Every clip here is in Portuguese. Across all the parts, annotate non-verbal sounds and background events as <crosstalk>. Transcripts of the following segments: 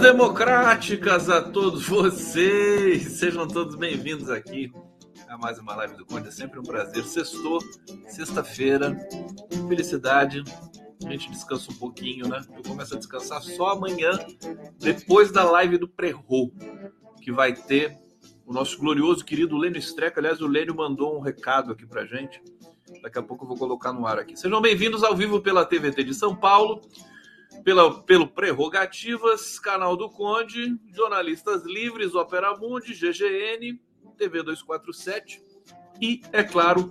Democráticas a todos vocês! Sejam todos bem-vindos aqui a mais uma live do Conde. É sempre um prazer. Sextou, sexta-feira, felicidade. A gente descansa um pouquinho, né? Eu começo a descansar só amanhã, depois da live do Prerro, que vai ter o nosso glorioso querido Lênio Streca. Aliás, o Lênio mandou um recado aqui pra gente. Daqui a pouco eu vou colocar no ar aqui. Sejam bem-vindos ao vivo pela TVT de São Paulo pela, pelo Prerrogativas, canal do Conde, Jornalistas Livres, Opera Mundi, GGN, TV 247 e, é claro,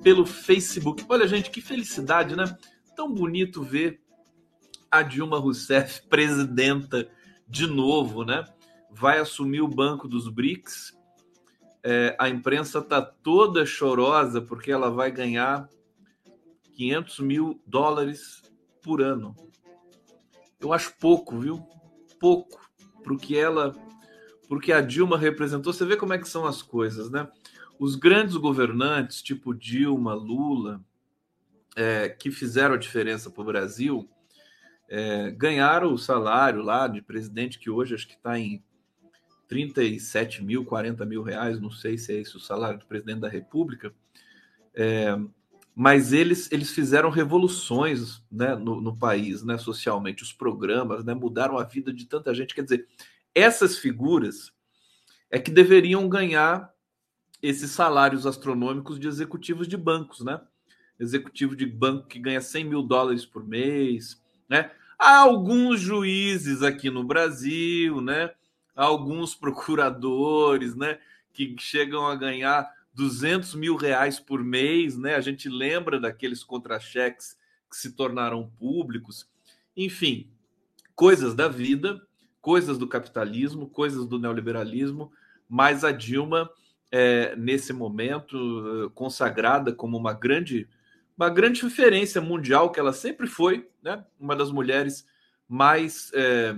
pelo Facebook. Olha, gente, que felicidade, né? Tão bonito ver a Dilma Rousseff presidenta de novo, né? Vai assumir o banco dos BRICS. É, a imprensa está toda chorosa porque ela vai ganhar 500 mil dólares por ano. Eu acho pouco, viu? Pouco para o que ela, porque a Dilma representou. Você vê como é que são as coisas, né? Os grandes governantes, tipo Dilma, Lula, é, que fizeram a diferença para o Brasil, é, ganharam o salário lá de presidente, que hoje acho que está em 37 mil, 40 mil reais, não sei se é esse o salário do presidente da República. É, mas eles, eles fizeram revoluções né, no, no, país, né, socialmente, os programas né, mudaram a vida de tanta gente. Quer dizer, essas figuras é que deveriam ganhar esses salários astronômicos de executivos de bancos, né? Executivo de banco que ganha 100 mil dólares por mês, né? Há alguns juízes aqui no Brasil, né? Há alguns <laughs> procuradores, né? Que chegam a ganhar 200 mil reais por mês, né? A gente lembra daqueles contra-cheques que se tornaram públicos. Enfim, coisas da vida, coisas do capitalismo, coisas do neoliberalismo, mas a Dilma, é, nesse momento, consagrada como uma grande, uma grande referência mundial, que ela sempre foi, né? Uma das mulheres mais é,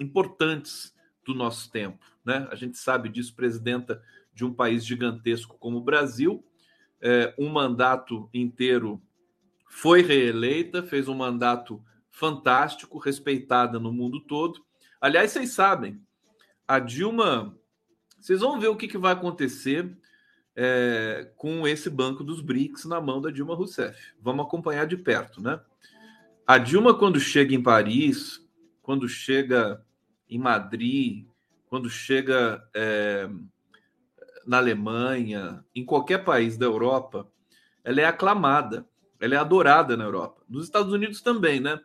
importantes do nosso tempo, né? A gente sabe disso, presidenta de um país gigantesco como o Brasil. É, um mandato inteiro foi reeleita, fez um mandato fantástico, respeitada no mundo todo. Aliás, vocês sabem, a Dilma. Vocês vão ver o que, que vai acontecer é, com esse banco dos BRICS na mão da Dilma Rousseff. Vamos acompanhar de perto, né? A Dilma, quando chega em Paris, quando chega em Madrid, quando chega é, na Alemanha, em qualquer país da Europa, ela é aclamada, ela é adorada na Europa. Nos Estados Unidos também, né?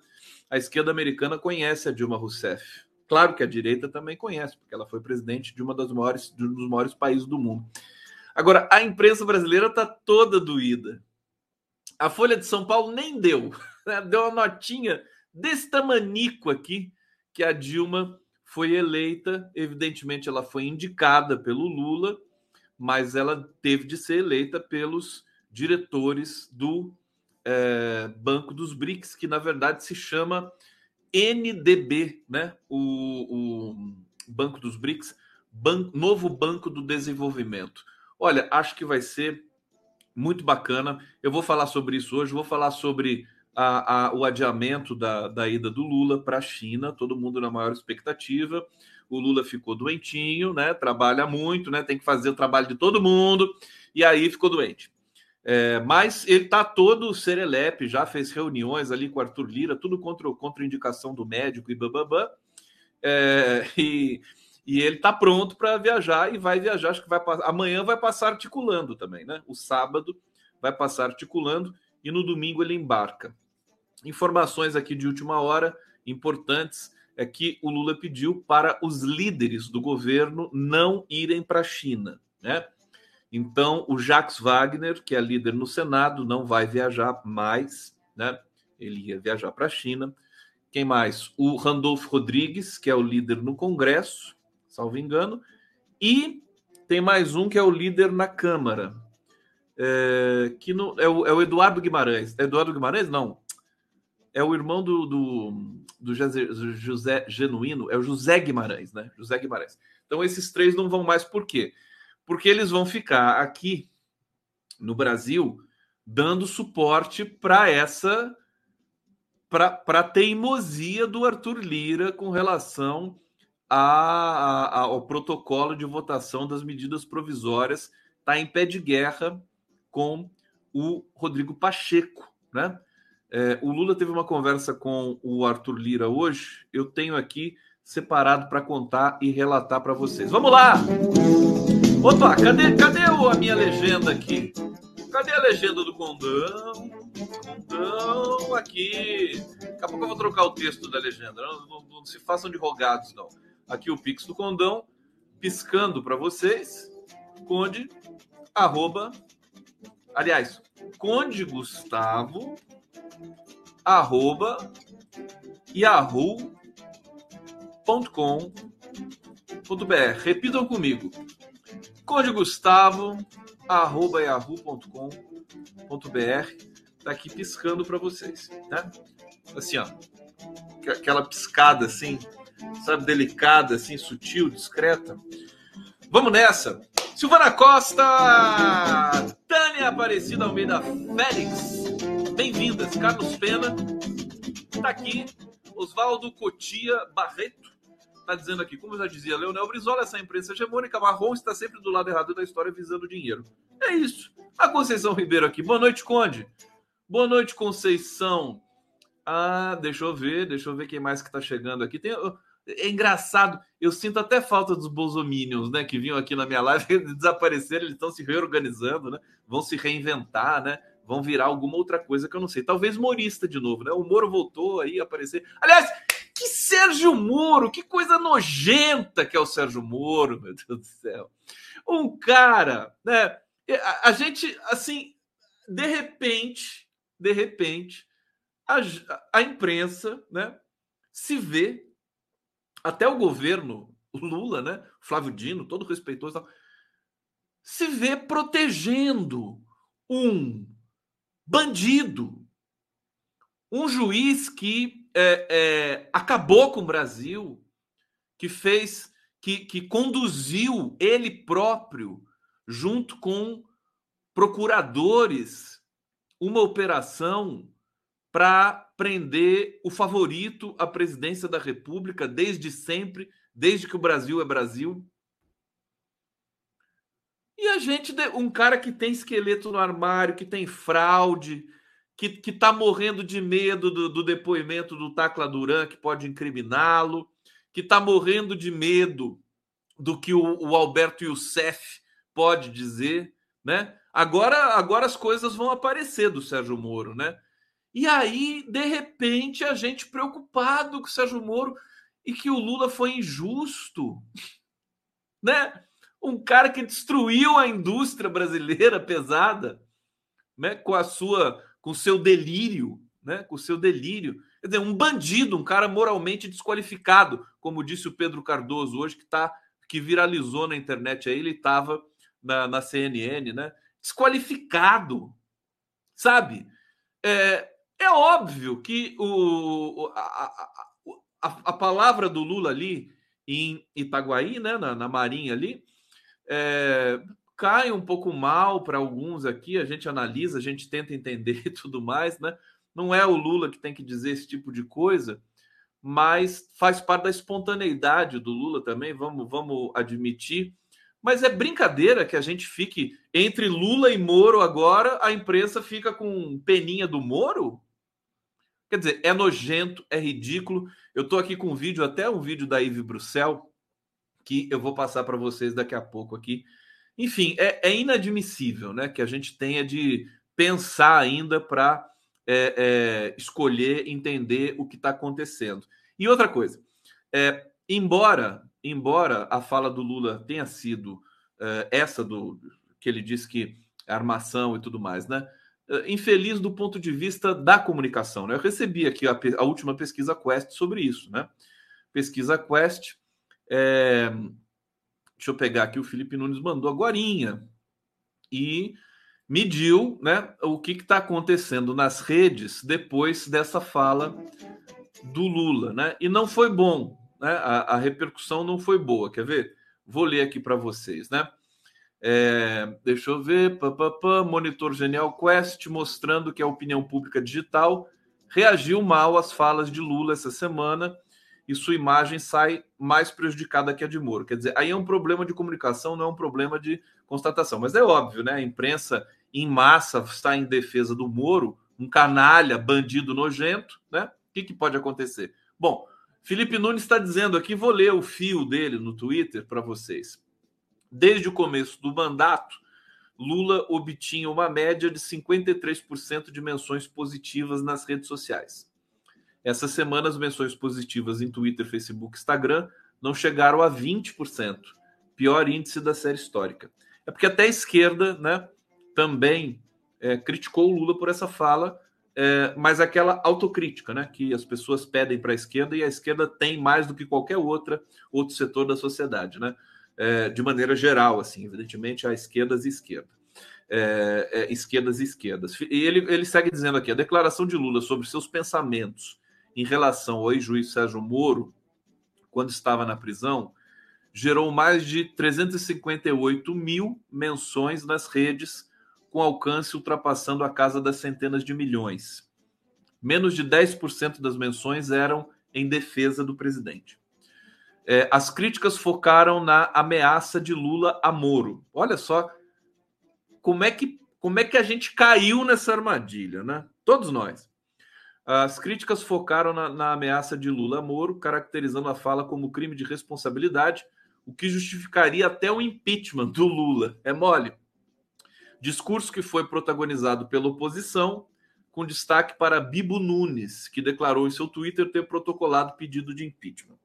A esquerda americana conhece a Dilma Rousseff. Claro que a direita também conhece, porque ela foi presidente de uma das maiores, de um dos maiores países do mundo. Agora, a imprensa brasileira está toda doída. A Folha de São Paulo nem deu, <laughs> né? deu uma notinha desse tamanico aqui que a Dilma foi eleita. Evidentemente, ela foi indicada pelo Lula mas ela teve de ser eleita pelos diretores do é, Banco dos BRICS, que na verdade se chama NDB, né? O, o Banco dos BRICS, Novo Banco do Desenvolvimento. Olha, acho que vai ser muito bacana. Eu vou falar sobre isso hoje, vou falar sobre a, a, o adiamento da, da ida do Lula para a China, todo mundo na maior expectativa o Lula ficou doentinho, né? Trabalha muito, né? Tem que fazer o trabalho de todo mundo, e aí ficou doente. É, mas ele está todo serelepe, já fez reuniões ali com Arthur Lira, tudo contra, contra indicação do médico e bababã. É, e, e ele está pronto para viajar e vai viajar. Acho que vai amanhã vai passar articulando também, né? O sábado vai passar articulando e no domingo ele embarca. Informações aqui de última hora importantes é que o Lula pediu para os líderes do governo não irem para a China, né? Então, o Jacques Wagner, que é líder no Senado, não vai viajar mais, né? Ele ia viajar para a China. Quem mais? O Randolfo Rodrigues, que é o líder no Congresso, salvo engano. E tem mais um que é o líder na Câmara, é, que no, é, o, é o Eduardo Guimarães. É Eduardo Guimarães? Não. É o irmão do, do do José Genuíno é o José Guimarães, né? José Guimarães. Então esses três não vão mais por quê? Porque eles vão ficar aqui no Brasil dando suporte para essa para a teimosia do Arthur Lira com relação a, a, ao protocolo de votação das medidas provisórias, está em pé de guerra com o Rodrigo Pacheco. Né? É, o Lula teve uma conversa com o Arthur Lira hoje, eu tenho aqui separado para contar e relatar para vocês. Vamos lá! Opa, cadê, cadê a minha legenda aqui? Cadê a legenda do condão? Condão aqui. Daqui a pouco eu vou trocar o texto da legenda. Não, não, não se façam de rogados, não. Aqui o Pix do condão, piscando para vocês. Conde, arroba. Aliás, Conde Gustavo, arroba, yahoo.com.br. Repitam comigo. Conde Gustavo, arroba yahoo.com.br. Tá aqui piscando para vocês, né? Assim, ó. Aquela piscada assim, sabe, delicada, assim, sutil, discreta. Vamos nessa! Silvana Costa, Tânia Aparecida Almeida Félix, bem-vindas. Carlos Pena, tá aqui. Oswaldo Cotia Barreto, está dizendo aqui, como eu já dizia, Leonel Brizola, essa imprensa hegemônica marrom está sempre do lado errado da história visando dinheiro. É isso. A Conceição Ribeiro aqui. Boa noite, Conde. Boa noite, Conceição. Ah, deixa eu ver, deixa eu ver quem mais que está chegando aqui. Tem, é engraçado, eu sinto até falta dos bolsominions, né, que vinham aqui na minha live, <laughs> desapareceram, eles estão se reorganizando, né? Vão se reinventar, né? Vão virar alguma outra coisa que eu não sei. Talvez morista de novo, né? O Moro voltou aí a aparecer. Aliás, que Sérgio Moro, que coisa nojenta que é o Sérgio Moro, meu Deus do céu. Um cara, né? A, gente, assim, de repente, de repente, a, a imprensa, né? Se vê, até o governo, Lula, né? Flávio Dino, todo respeitoso, se vê protegendo um bandido, um juiz que é, é, acabou com o Brasil, que fez, que, que conduziu ele próprio, junto com procuradores, uma operação para prender o favorito à presidência da República desde sempre, desde que o Brasil é Brasil. E a gente, um cara que tem esqueleto no armário, que tem fraude, que, que tá morrendo de medo do, do depoimento do Tacla Duran, que pode incriminá-lo, que está morrendo de medo do que o, o Alberto Youssef pode dizer, né? Agora, agora as coisas vão aparecer do Sérgio Moro, né? E aí, de repente, a gente preocupado com o Sérgio Moro e que o Lula foi injusto, né? Um cara que destruiu a indústria brasileira pesada, né? Com a sua com seu delírio, né? Com seu delírio. Quer dizer, um bandido, um cara moralmente desqualificado, como disse o Pedro Cardoso hoje, que tá, que viralizou na internet aí, ele estava na, na, CNN, né? Desqualificado, sabe? É, é óbvio que o, a, a, a, a palavra do Lula ali em Itaguaí, né, na, na Marinha ali, é, cai um pouco mal para alguns aqui, a gente analisa, a gente tenta entender <laughs> e tudo mais, né? Não é o Lula que tem que dizer esse tipo de coisa, mas faz parte da espontaneidade do Lula também, vamos, vamos admitir. Mas é brincadeira que a gente fique entre Lula e Moro agora, a imprensa fica com peninha do Moro? Quer dizer, é nojento, é ridículo. Eu estou aqui com um vídeo, até um vídeo da Ive Bruxel, que eu vou passar para vocês daqui a pouco aqui, enfim, é, é inadmissível né, que a gente tenha de pensar ainda para é, é, escolher, entender o que está acontecendo. E outra coisa, é, embora, embora a fala do Lula tenha sido é, essa do que ele disse que é armação e tudo mais, né? Infeliz do ponto de vista da comunicação. Né? Eu recebi aqui a, a última pesquisa Quest sobre isso, né? Pesquisa Quest. É, Deixa eu pegar aqui, o Felipe Nunes mandou agora e mediu né, o que está acontecendo nas redes depois dessa fala do Lula. Né? E não foi bom, né? a, a repercussão não foi boa. Quer ver? Vou ler aqui para vocês. Né? É, deixa eu ver. Pá, pá, pá, Monitor Genial Quest mostrando que a opinião pública digital reagiu mal às falas de Lula essa semana e sua imagem sai mais prejudicada que a de Moro. Quer dizer, aí é um problema de comunicação, não é um problema de constatação. Mas é óbvio, né? A imprensa em massa está em defesa do Moro, um canalha, bandido nojento, né? O que, que pode acontecer? Bom, Felipe Nunes está dizendo aqui, vou ler o fio dele no Twitter para vocês. Desde o começo do mandato, Lula obtinha uma média de 53% de menções positivas nas redes sociais. Essa semana, as menções positivas em Twitter, Facebook Instagram não chegaram a 20%, pior índice da série histórica. É porque até a esquerda né, também é, criticou o Lula por essa fala, é, mas aquela autocrítica né, que as pessoas pedem para a esquerda e a esquerda tem mais do que qualquer outra outro setor da sociedade, né? É, de maneira geral, assim, evidentemente, há esquerdas e esquerda. É, é, esquerdas e esquerdas. E ele, ele segue dizendo aqui: a declaração de Lula sobre seus pensamentos em relação ao ex-juiz Sérgio Moro, quando estava na prisão, gerou mais de 358 mil menções nas redes, com alcance ultrapassando a casa das centenas de milhões. Menos de 10% das menções eram em defesa do presidente. É, as críticas focaram na ameaça de Lula a Moro. Olha só como é que, como é que a gente caiu nessa armadilha, né? Todos nós. As críticas focaram na, na, ameaça de Lula a Moro, caracterizando a fala como crime de responsabilidade, o que justificaria até o impeachment do Lula. É mole. Discurso que foi protagonizado pela oposição, com destaque para Bibo Nunes, que declarou em seu Twitter ter protocolado pedido de impeachment.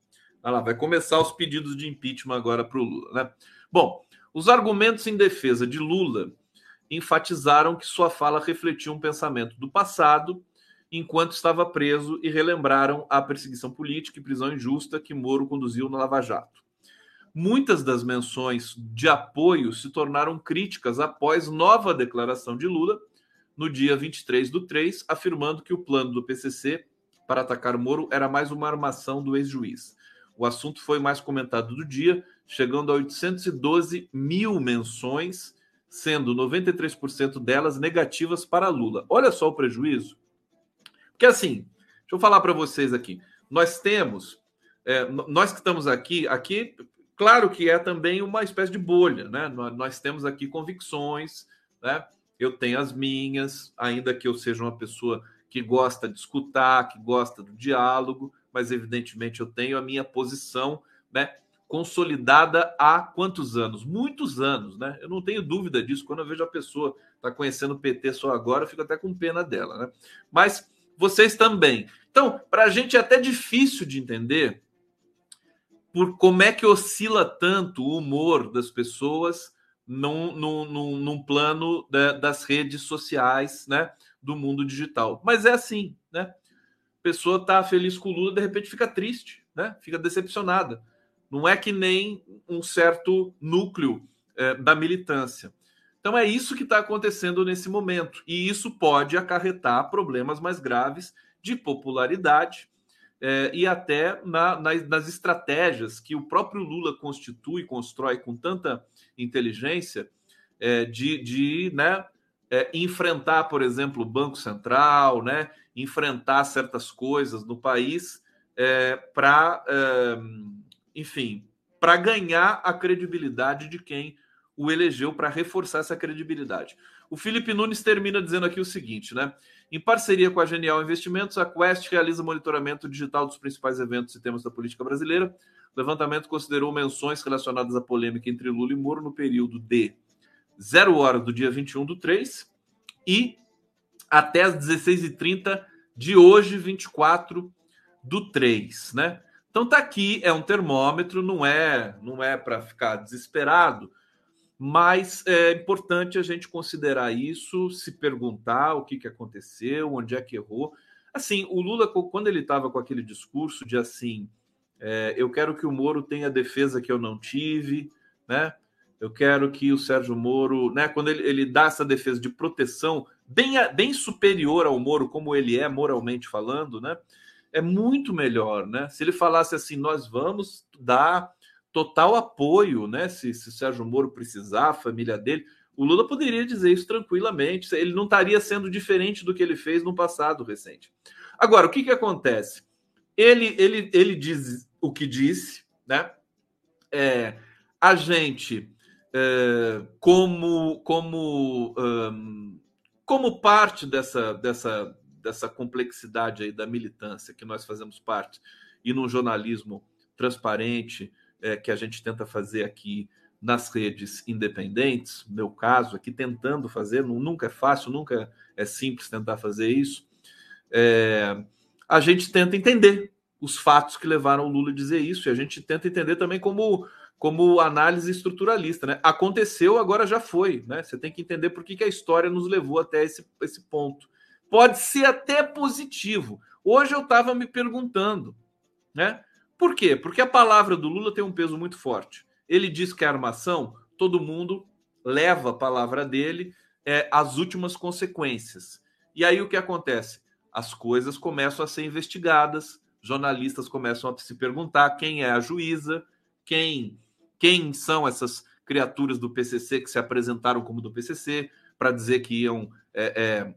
Lá, vai começar os pedidos de impeachment agora para o Lula, né? Bom, os argumentos em defesa de Lula enfatizaram que sua fala refletia um pensamento do passado enquanto estava preso e relembraram a perseguição política e prisão injusta que Moro conduziu no Lava Jato. Muitas das menções de apoio se tornaram críticas após nova declaração de Lula no dia 23 do 3, afirmando que o plano do PCC para atacar Moro era mais uma armação do ex-juiz. O assunto foi mais comentado do dia, chegando a 812 mil menções, sendo 93% delas negativas para Lula. Olha só o prejuízo. Porque assim, deixa eu falar para vocês aqui. Nós temos, é, nós que estamos aqui, aqui, claro que é também uma espécie de bolha, né? Nós temos aqui convicções, né? Eu tenho as minhas, ainda que eu seja uma pessoa que gosta de escutar, que gosta do diálogo, mas evidentemente eu tenho a minha posição, né? Consolidada há quantos anos? Muitos anos, né? Eu não tenho dúvida disso. Quando eu vejo a pessoa está conhecendo o PT só agora, eu fico até com pena dela, né? Mas vocês também. Então, para a gente é até difícil de entender por como é que oscila tanto o humor das pessoas num, num, num, plano da, das redes sociais, né? Do mundo digital. Mas é assim, né? A pessoa está feliz com o Lula, de repente fica triste, né? Fica decepcionada. Não é que nem um certo núcleo é, da militância. Então é isso que está acontecendo nesse momento. E isso pode acarretar problemas mais graves de popularidade é, e até na, nas, nas, estratégias que o próprio Lula constitui, constrói com tanta inteligência é, de, de né, é, enfrentar, por exemplo, o Banco Central, né, enfrentar certas coisas no país para, enfim, para ganhar a credibilidade de quem o elegeu para reforçar essa credibilidade. O Felipe Nunes termina dizendo aqui o seguinte, né? Em parceria com a Genial Investimentos, a Quest realiza monitoramento digital dos principais eventos e temas da política brasileira. O levantamento considerou menções relacionadas à polêmica entre Lula e Moro no período de 0 hora do dia 21 do 3 e até as 16h30 de hoje, 24 do 3, né? Então tá aqui, é um termômetro, não é, não é para ficar desesperado, mas é importante a gente considerar isso, se perguntar o que, que aconteceu, onde é que errou. Assim, o Lula, quando ele estava com aquele discurso de assim, é, eu quero que o Moro tenha a defesa que eu não tive, né? Eu quero que o Sérgio Moro, né? Quando ele, ele dá essa defesa de proteção bem, bem superior ao Moro, como ele é moralmente falando, né? É muito melhor, né? Se ele falasse assim, nós vamos dar total apoio, né? Se, se o Sérgio Moro precisar, a família dele, o Lula poderia dizer isso tranquilamente. Ele não estaria sendo diferente do que ele fez no passado recente. Agora, o que, que acontece? Ele, ele, ele diz o que disse, né? É, a gente, é, como, como, um, como parte dessa, dessa, dessa complexidade aí da militância que nós fazemos parte, e num jornalismo transparente é, que a gente tenta fazer aqui nas redes independentes, meu caso aqui tentando fazer, nunca é fácil, nunca é simples tentar fazer isso, é, a gente tenta entender os fatos que levaram o Lula a dizer isso, e a gente tenta entender também como, como análise estruturalista. Né? Aconteceu, agora já foi. Né? Você tem que entender por que, que a história nos levou até esse, esse ponto. Pode ser até positivo. Hoje eu estava me perguntando, né? Por quê? Porque a palavra do Lula tem um peso muito forte. Ele diz que é armação, todo mundo leva a palavra dele é, às últimas consequências. E aí o que acontece? As coisas começam a ser investigadas, jornalistas começam a se perguntar quem é a juíza, quem, quem são essas criaturas do PCC que se apresentaram como do PCC para dizer que iam é,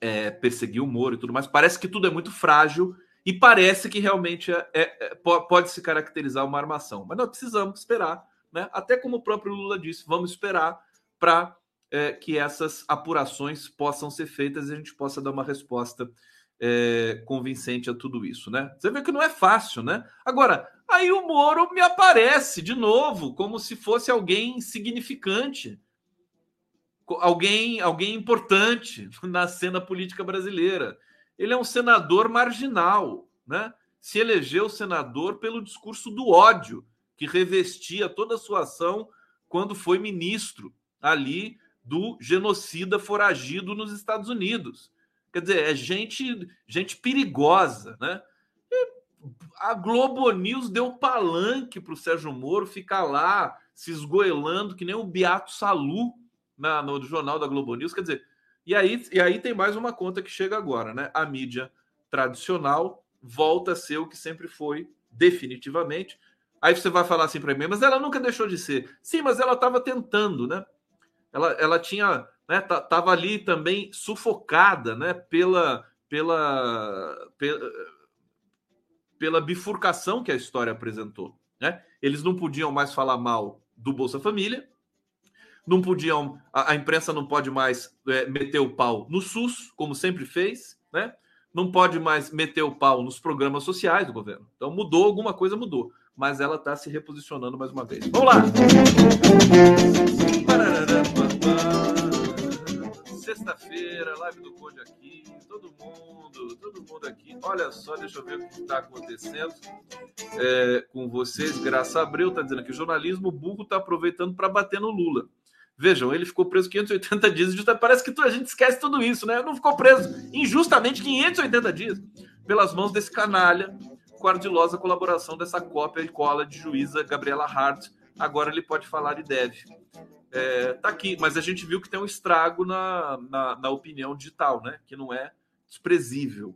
é, é, perseguir o Moro e tudo mais. Parece que tudo é muito frágil e parece que realmente é, é, é pode se caracterizar uma armação. Mas nós precisamos esperar, né? até como o próprio Lula disse, vamos esperar para é, que essas apurações possam ser feitas e a gente possa dar uma resposta é, convincente a tudo isso, né? Você vê que não é fácil, né? Agora, aí o Moro me aparece de novo como se fosse alguém insignificante, alguém, alguém importante <laughs> na cena política brasileira. Ele é um senador marginal, né? Se elegeu senador pelo discurso do ódio que revestia toda a sua ação quando foi ministro ali do genocida foragido nos Estados Unidos. Quer dizer, é gente, gente perigosa, né? A Globo News deu palanque para o Sérgio Moro ficar lá se esgoelando que nem o Beato Salu na, no jornal da Globo News. Quer dizer, e aí, e aí tem mais uma conta que chega agora, né? A mídia tradicional volta a ser o que sempre foi, definitivamente. Aí você vai falar assim para mim, mas ela nunca deixou de ser. Sim, mas ela estava tentando, né? Ela, ela tinha né, tava ali também sufocada, né, pela, pela, pela, pela bifurcação que a história apresentou, né? Eles não podiam mais falar mal do Bolsa Família, não podiam, a, a imprensa não pode mais é, meter o pau no SUS, como sempre fez, né? Não pode mais meter o pau nos programas sociais do governo. Então mudou, alguma coisa mudou, mas ela está se reposicionando mais uma vez. Vamos lá! Sexta-feira, live do Conde aqui, todo mundo, todo mundo aqui. Olha só, deixa eu ver o que está acontecendo é, com vocês. Graça Abreu está dizendo que o jornalismo burro está aproveitando para bater no Lula. Vejam, ele ficou preso 580 dias. Parece que a gente esquece tudo isso, né? Não ficou preso injustamente 580 dias pelas mãos desse canalha com a ardilosa colaboração dessa cópia e cola de juíza Gabriela Hart. Agora ele pode falar e deve é, tá aqui, mas a gente viu que tem um estrago na, na, na opinião digital, né? Que não é desprezível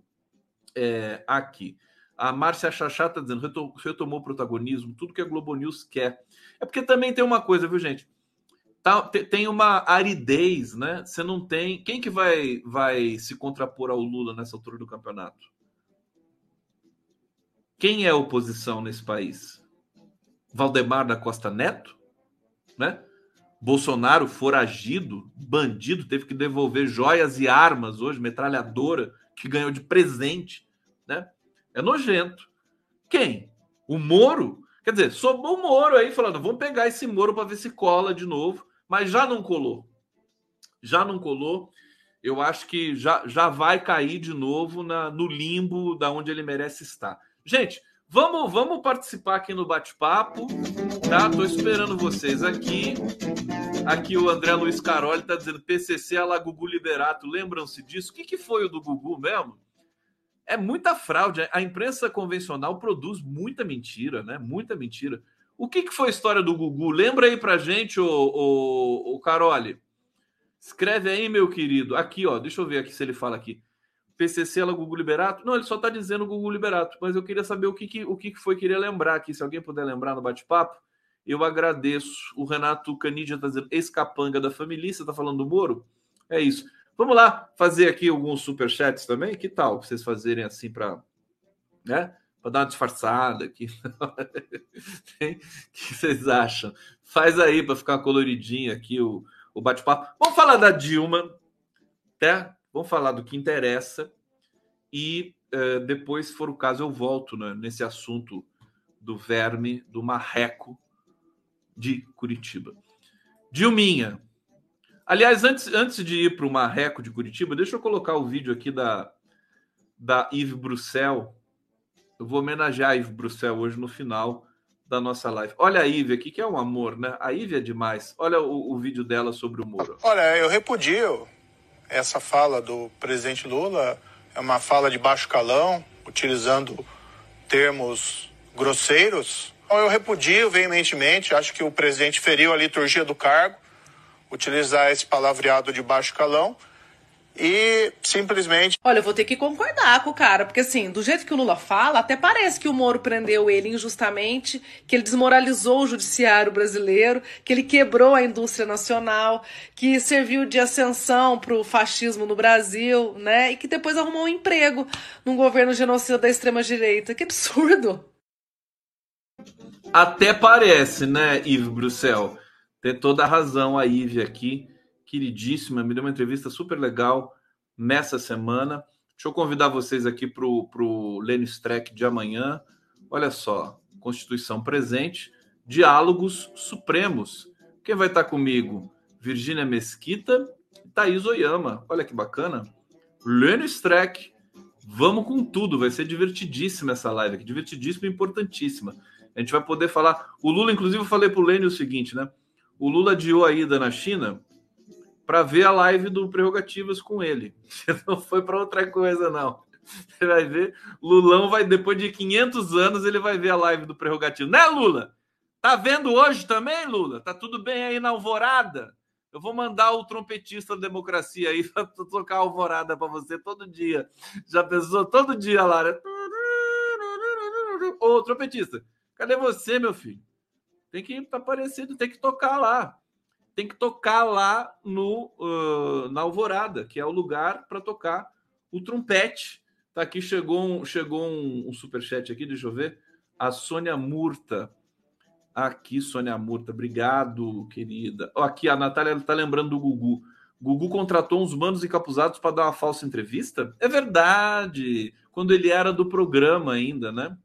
é, aqui. A Márcia Chachá está dizendo, retomou o protagonismo, tudo que a Globo News quer. É porque também tem uma coisa, viu, gente? Tá, tem uma aridez, né? Você não tem. Quem que vai, vai se contrapor ao Lula nessa altura do campeonato? Quem é a oposição nesse país? Valdemar da Costa Neto? Né? Bolsonaro foragido, bandido, teve que devolver joias e armas hoje, metralhadora que ganhou de presente, né? É nojento. Quem? O Moro? Quer dizer, sobrou o Moro aí falando, vamos pegar esse Moro para ver se cola de novo, mas já não colou. Já não colou. Eu acho que já, já vai cair de novo na, no limbo da onde ele merece estar. Gente, Vamos, vamos participar aqui no bate-papo, tá? Tô esperando vocês aqui. Aqui o André Luiz Caroli tá dizendo PCC a la Gugu Liberato. Lembram-se disso? O que, que foi o do Gugu mesmo? É muita fraude. A imprensa convencional produz muita mentira, né? Muita mentira. O que, que foi a história do Gugu? Lembra aí pra gente, o, o, o. Escreve aí, meu querido. Aqui, ó. Deixa eu ver aqui se ele fala aqui. PCC ela Google Liberato? Não, ele só está dizendo Google Liberato, mas eu queria saber o que, que, o que foi queria lembrar aqui. Se alguém puder lembrar no bate-papo, eu agradeço. O Renato Canidia está dizendo ex-capanga da família. Você está falando do Moro? É isso. Vamos lá fazer aqui alguns superchats também? Que tal vocês fazerem assim para né? Para dar uma disfarçada aqui. <laughs> o que vocês acham? Faz aí para ficar coloridinho aqui o, o bate-papo. Vamos falar da Dilma, tá? Vamos falar do que interessa e uh, depois, se for o caso, eu volto né, nesse assunto do verme do marreco de Curitiba. Dilminha. Aliás, antes, antes de ir para o marreco de Curitiba, deixa eu colocar o vídeo aqui da, da Yves Bruxel. Eu vou homenagear a Yves Bruxel hoje no final da nossa live. Olha a Ive aqui, que é um amor, né? A Ive é demais. Olha o, o vídeo dela sobre o Moro. Olha, eu repudio essa fala do presidente Lula. É uma fala de baixo calão, utilizando termos grosseiros. Então, eu repudio veementemente. Acho que o presidente feriu a liturgia do cargo, utilizar esse palavreado de baixo calão e simplesmente. Olha, eu vou ter que concordar com o cara, porque assim, do jeito que o Lula fala, até parece que o Moro prendeu ele injustamente, que ele desmoralizou o judiciário brasileiro, que ele quebrou a indústria nacional, que serviu de ascensão para o fascismo no Brasil, né? E que depois arrumou um emprego num governo genocida da extrema-direita. Que absurdo! Até parece, né, Yves Bruxel? Tem toda a razão a Yves aqui queridíssima, me deu uma entrevista super legal nessa semana. Deixa eu convidar vocês aqui para o Lênin Streck de amanhã. Olha só, Constituição presente, diálogos supremos. Quem vai estar comigo? Virgínia Mesquita e Thaís Oyama. Olha que bacana. Lênin Streck. Vamos com tudo, vai ser divertidíssima essa live aqui, divertidíssima e importantíssima. A gente vai poder falar. O Lula, inclusive, eu falei para o Lênin o seguinte, né? O Lula adiou a ida na China para ver a live do Prerrogativas com ele. <laughs> Não foi para outra coisa, não. Você vai ver, Lulão vai, depois de 500 anos, ele vai ver a live do Prerrogativo. Né, Lula? Tá vendo hoje também, Lula? Tá tudo bem aí na alvorada? Eu vou mandar o trompetista da democracia aí <laughs> para tocar alvorada para você todo dia. Já pensou? Todo dia, Lara. Ô, trompetista, cadê você, meu filho? Tem que estar tá parecido, tem que tocar lá tem que tocar lá no uh, na Alvorada, que é o lugar para tocar o trompete. Tá aqui, chegou um, chegou um, um superchat aqui, deixa eu ver. A Sônia Murta. Aqui, Sônia Murta, obrigado, querida. Oh, aqui, a Natália está lembrando do Gugu. Gugu contratou uns manos encapuzados para dar uma falsa entrevista? É verdade. Quando ele era do programa ainda, né?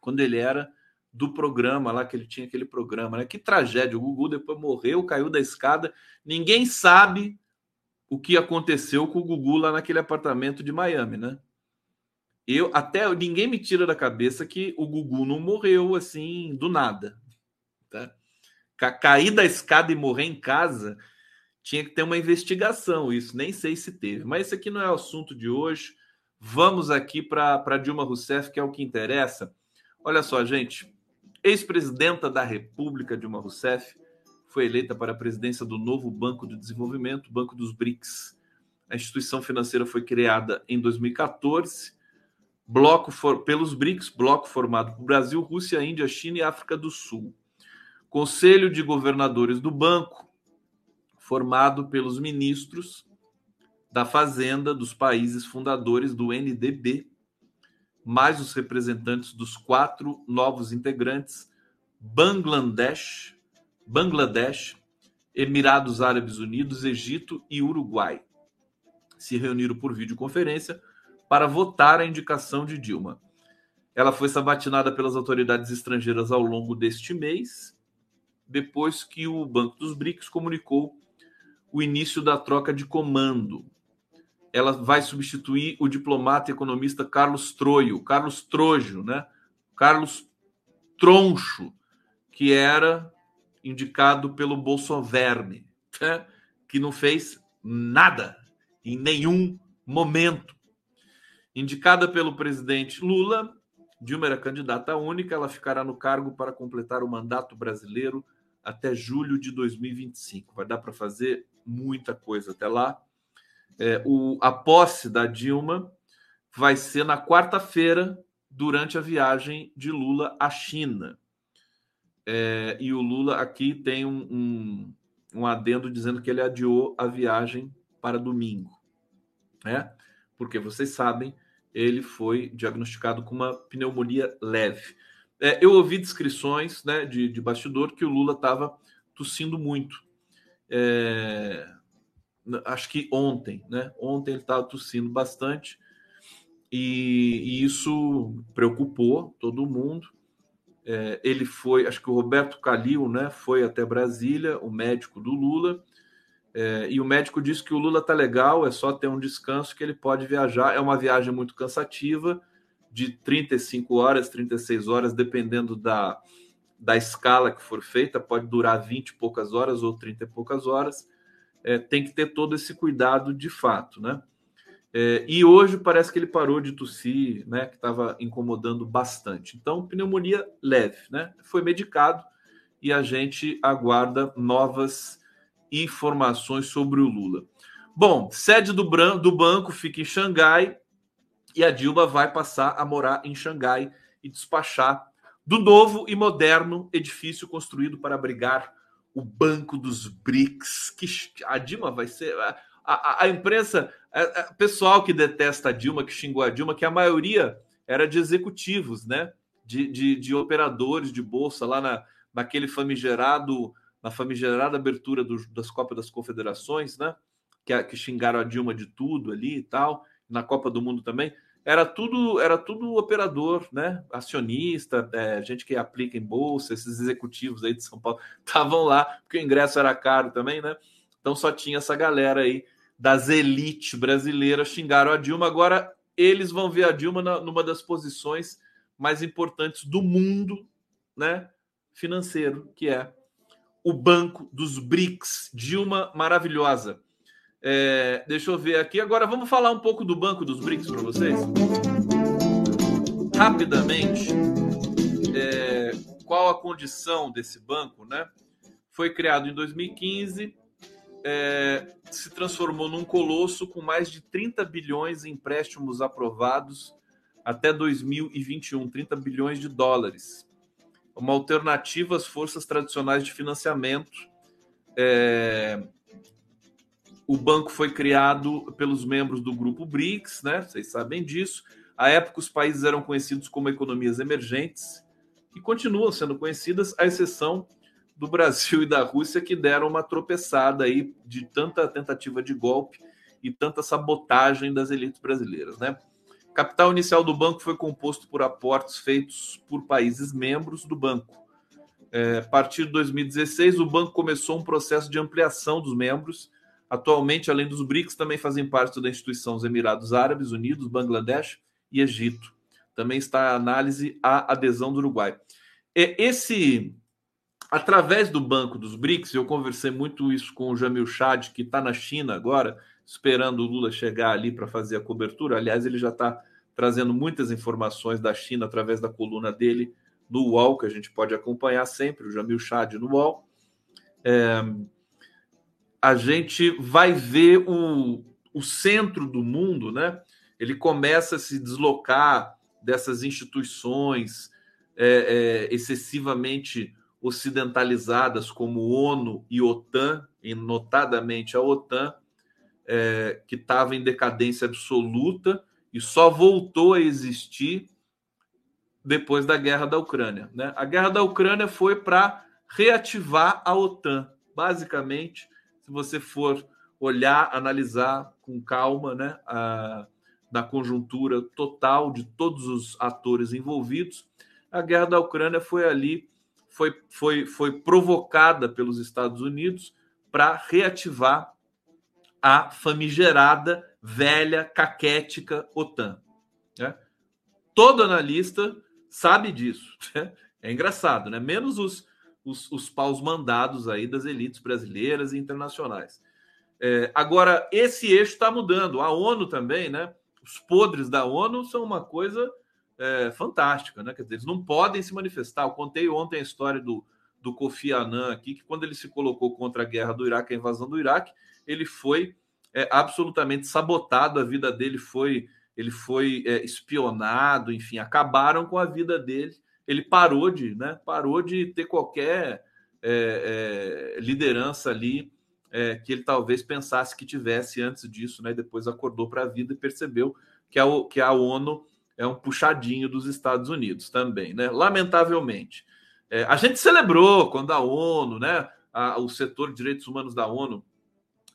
Quando ele era do programa lá, que ele tinha aquele programa, né? Que tragédia. O Gugu depois morreu, caiu da escada. Ninguém sabe o que aconteceu com o Gugu lá naquele apartamento de Miami, né? Eu até ninguém me tira da cabeça que o Gugu não morreu assim do nada, tá? Cair da escada e morrer em casa tinha que ter uma investigação. Isso nem sei se teve, mas isso aqui não é o assunto de hoje. Vamos aqui para Dilma Rousseff, que é o que interessa. Olha só, gente, Ex-presidenta da República, Dilma Rousseff, foi eleita para a presidência do novo Banco de Desenvolvimento, Banco dos BRICS. A instituição financeira foi criada em 2014, bloco for, pelos BRICS, bloco formado por Brasil, Rússia, Índia, China e África do Sul. Conselho de Governadores do Banco, formado pelos ministros da Fazenda dos países fundadores do NDB, mais os representantes dos quatro novos integrantes: Bangladesh, Bangladesh, Emirados Árabes Unidos, Egito e Uruguai. Se reuniram por videoconferência para votar a indicação de Dilma. Ela foi sabatinada pelas autoridades estrangeiras ao longo deste mês, depois que o Banco dos BRICS comunicou o início da troca de comando ela vai substituir o diplomata e economista Carlos Troio, Carlos Trojo, né? Carlos Troncho, que era indicado pelo Bolsoverme, né? que não fez nada em nenhum momento. Indicada pelo presidente Lula, Dilma era candidata única, ela ficará no cargo para completar o mandato brasileiro até julho de 2025. Vai dar para fazer muita coisa até lá é, o, a posse da Dilma vai ser na quarta-feira, durante a viagem de Lula à China. É, e o Lula aqui tem um, um, um, adendo dizendo que ele adiou a viagem para domingo, né? Porque vocês sabem, ele foi diagnosticado com uma pneumonia leve. É, eu ouvi descrições né, de, de bastidor que o Lula estava tossindo muito. É, acho que ontem, né? Ontem ele estava tossindo bastante e, e, isso preocupou todo mundo. É, ele foi, acho que o Roberto Calil, né? Foi até Brasília, o médico do Lula, é, e o médico disse que o Lula tá legal, é só ter um descanso que ele pode viajar. É uma viagem muito cansativa, de 35 horas, 36 horas, dependendo da, da escala que for feita, pode durar 20 e poucas horas ou 30 e poucas horas. É, tem que ter todo esse cuidado de fato, né? É, e hoje parece que ele parou de tossir, né? Que estava incomodando bastante. Então, pneumonia leve, né? Foi medicado e a gente aguarda novas informações sobre o Lula. Bom, sede do, do banco fica em Xangai e a Dilma vai passar a morar em Xangai e despachar do novo e moderno edifício construído para abrigar o Banco dos BRICS. Que a Dilma vai ser. A, a, a imprensa, o pessoal que detesta a Dilma, que xingou a Dilma, que a maioria era de executivos, né? De, de, de operadores de bolsa lá na, naquele famigerado na famigerada abertura do, das Copas das Confederações, né? Que, que xingaram a Dilma de tudo ali e tal, na Copa do Mundo também. Era tudo, era tudo operador, né? Acionista, é, gente que aplica em bolsa, esses executivos aí de São Paulo <laughs> estavam lá, porque o ingresso era caro também, né? Então só tinha essa galera aí das elites brasileiras xingaram a Dilma. Agora eles vão ver a Dilma na, numa das posições mais importantes do mundo, né? Financeiro, que é o banco dos BRICS. Dilma maravilhosa. É, deixa eu ver aqui. Agora vamos falar um pouco do banco dos BRICS para vocês. Rapidamente, é, qual a condição desse banco, né? Foi criado em 2015, é, se transformou num colosso com mais de 30 bilhões em empréstimos aprovados até 2021, 30 bilhões de dólares uma alternativa às forças tradicionais de financiamento. É... O banco foi criado pelos membros do grupo BRICS, né? Vocês sabem disso. À época, os países eram conhecidos como economias emergentes e continuam sendo conhecidas, à exceção do Brasil <laughs> e da Rússia, que deram uma tropeçada aí de tanta tentativa de golpe e tanta sabotagem das elites brasileiras, né? Capital inicial do banco foi composto por aportes feitos por países membros do banco. É, a partir de 2016, o banco começou um processo de ampliação dos membros. Atualmente, além dos BRICS, também fazem parte da instituição os Emirados Árabes Unidos, Bangladesh e Egito. Também está a análise a adesão do Uruguai. Esse, através do banco dos BRICS, eu conversei muito isso com o Jamil Chad, que está na China agora, esperando o Lula chegar ali para fazer a cobertura. Aliás, ele já está trazendo muitas informações da China através da coluna dele no UOL, que a gente pode acompanhar sempre, o Jamil Chad no UOL. É, a gente vai ver o, o centro do mundo, né? Ele começa a se deslocar dessas instituições é, é, excessivamente ocidentalizadas como ONU e OTAN, e notadamente a OTAN, é, que estava em decadência absoluta e só voltou a existir depois da guerra da Ucrânia. Né? A guerra da Ucrânia foi para reativar a OTAN. Basicamente, se você for olhar, analisar com calma né, a, na conjuntura total de todos os atores envolvidos, a guerra da Ucrânia foi ali, foi, foi, foi provocada pelos Estados Unidos para reativar a famigerada, velha, caquética OTAN. Né? Todo analista sabe disso. Né? É engraçado, né? Menos os, os, os paus mandados aí das elites brasileiras e internacionais. É, agora, esse eixo está mudando. A ONU também, né? Os podres da ONU são uma coisa é, fantástica, né? Quer dizer, eles não podem se manifestar. Eu contei ontem a história do, do Kofi Annan aqui, que quando ele se colocou contra a guerra do Iraque, a invasão do Iraque, ele foi é, absolutamente sabotado, a vida dele foi ele foi é, espionado, enfim, acabaram com a vida dele. Ele parou de, né, parou de ter qualquer é, é liderança ali é, que ele talvez pensasse que tivesse antes disso, né? Depois acordou para a vida e percebeu que a, que a ONU é um puxadinho dos Estados Unidos também, né? Lamentavelmente. É, a gente celebrou quando a ONU, né? A, o setor de direitos humanos da ONU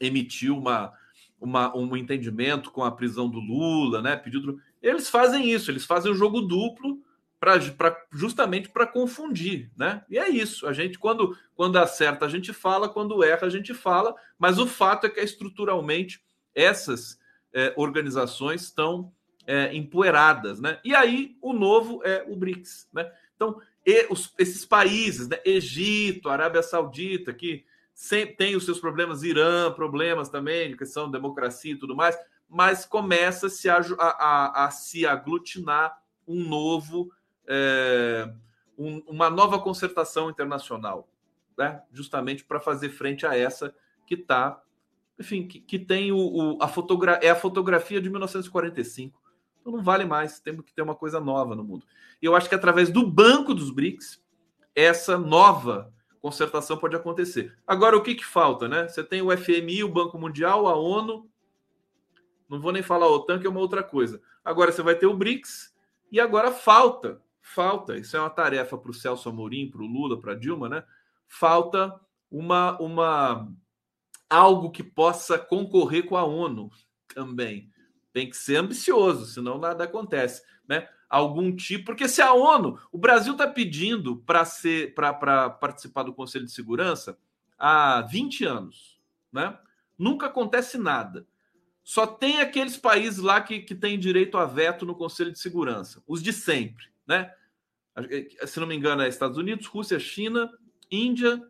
emitiu uma, uma, um entendimento com a prisão do Lula, né? Pedido. Eles fazem isso, eles fazem o jogo duplo para justamente para confundir, né? E é isso. A gente quando quando acerta a gente fala, quando erra a gente fala, mas o fato é que estruturalmente essas é, organizações estão é, empoeiradas, né? E aí o novo é o BRICS, né? Então os, esses países, né? Egito, Arábia Saudita, que sempre tem os seus problemas, Irã, problemas também de questão de democracia e tudo mais, mas começa -se a, a, a se aglutinar um novo é, um, uma nova concertação internacional, né? justamente para fazer frente a essa que está, enfim, que, que tem o, o, a fotografia, é a fotografia de 1945. Então não vale mais, temos que ter uma coisa nova no mundo. E eu acho que através do Banco dos BRICS, essa nova concertação pode acontecer. Agora, o que, que falta, né? Você tem o FMI, o Banco Mundial, a ONU, não vou nem falar a OTAN, que é uma outra coisa. Agora você vai ter o BRICS, e agora falta falta, isso é uma tarefa para o Celso Amorim, para o Lula, para Dilma, né? Falta uma, uma algo que possa concorrer com a ONU também. Tem que ser ambicioso, senão nada acontece, né? Algum tipo, porque se a ONU, o Brasil está pedindo para ser para participar do Conselho de Segurança há 20 anos, né? Nunca acontece nada. Só tem aqueles países lá que, que têm direito a veto no Conselho de Segurança, os de sempre, né? Se não me engano, é Estados Unidos, Rússia, China, Índia,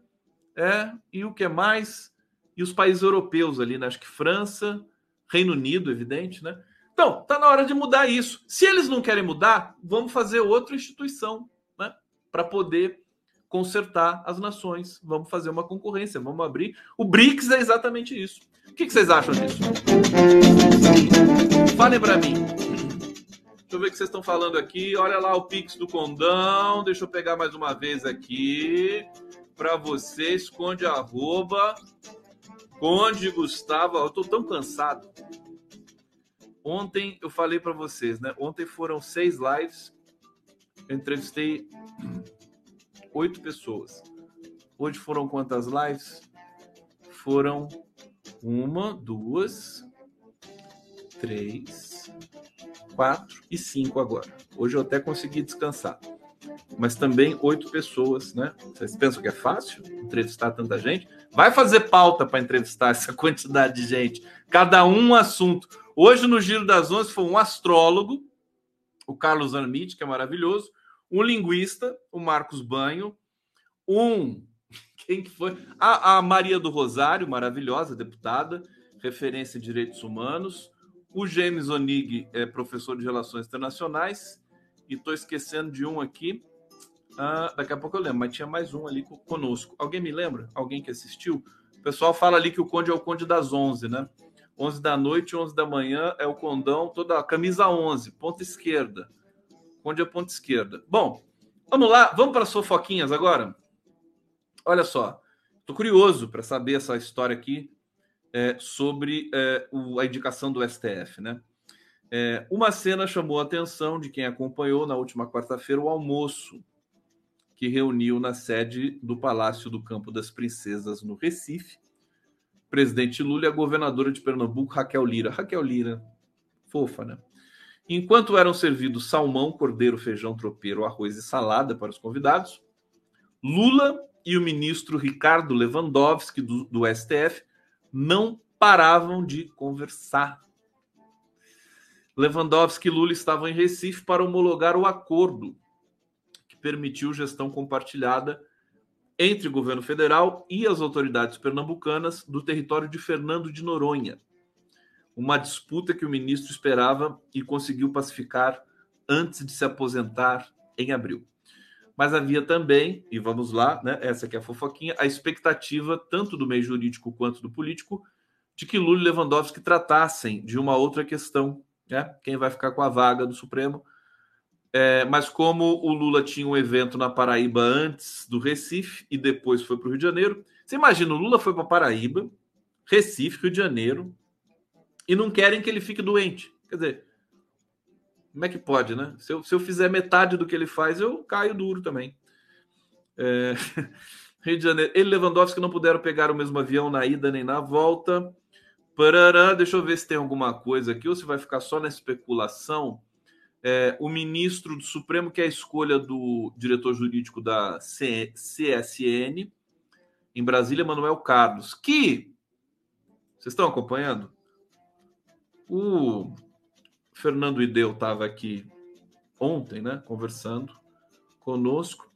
é, e o que mais? E os países europeus ali, né? Acho que França, Reino Unido, evidente, né? Então, tá na hora de mudar isso. Se eles não querem mudar, vamos fazer outra instituição, né? Para poder consertar as nações. Vamos fazer uma concorrência, vamos abrir. O BRICS é exatamente isso. O que, que vocês acham disso? Falem para mim. Deixa eu ver o que vocês estão falando aqui. Olha lá o Pix do Condão. Deixa eu pegar mais uma vez aqui para vocês. Conde arroba. Conde Gustavo. Eu tô tão cansado. Ontem eu falei para vocês, né? Ontem foram seis lives. Eu entrevistei oito pessoas. Hoje foram quantas lives? Foram uma, duas, três, quatro e cinco agora. Hoje eu até consegui descansar. Mas também oito pessoas, né? Vocês pensam que é fácil entrevistar tanta gente? Vai fazer pauta para entrevistar <laughs> essa quantidade de gente. Cada um assunto. Hoje, no Giro das Onze, foi um astrólogo, o Carlos Armite, que é maravilhoso, um linguista, o Marcos Banho, um. <laughs> Quem que foi? A, a Maria do Rosário, maravilhosa deputada, referência em direitos humanos o James Onig é professor de Relações Internacionais. E estou esquecendo de um aqui. Ah, daqui a pouco eu lembro, mas tinha mais um ali conosco. Alguém me lembra? Alguém que assistiu? O pessoal fala ali que o Conde é o Conde das 11, né? 11 da noite, 11 da manhã é o condão, toda a camisa 11, ponta esquerda. Conde é ponta esquerda. Bom, vamos lá, vamos para as fofoquinhas agora? Olha só, estou curioso para saber essa história aqui é, sobre é, o, a indicação do STF, né? É, uma cena chamou a atenção de quem acompanhou na última quarta-feira o almoço que reuniu na sede do Palácio do Campo das Princesas, no Recife, presidente Lula e a governadora de Pernambuco, Raquel Lira. Raquel Lira, fofa, né? Enquanto eram servidos salmão, cordeiro, feijão tropeiro, arroz e salada para os convidados, Lula e o ministro Ricardo Lewandowski, do, do STF, não paravam de conversar. Lewandowski e Lula estavam em Recife para homologar o acordo que permitiu gestão compartilhada entre o governo federal e as autoridades pernambucanas do território de Fernando de Noronha. Uma disputa que o ministro esperava e conseguiu pacificar antes de se aposentar em abril. Mas havia também, e vamos lá, né, essa aqui é a fofoquinha, a expectativa, tanto do meio jurídico quanto do político, de que Lula e Lewandowski tratassem de uma outra questão, né? Quem vai ficar com a vaga do Supremo. É, mas como o Lula tinha um evento na Paraíba antes do Recife e depois foi para o Rio de Janeiro, você imagina, o Lula foi para Paraíba, Recife, Rio de Janeiro, e não querem que ele fique doente. Quer dizer, como é que pode, né? Se eu, se eu fizer metade do que ele faz, eu caio duro também. É... <laughs> Rio de Janeiro. Ele e Lewandowski não puderam pegar o mesmo avião na ida nem na volta. Parará, deixa eu ver se tem alguma coisa aqui ou se vai ficar só na especulação. É, o ministro do Supremo, que é a escolha do diretor jurídico da CSN, em Brasília, Manuel Carlos, que vocês estão acompanhando? O Fernando Ideu estava aqui ontem, né, conversando conosco,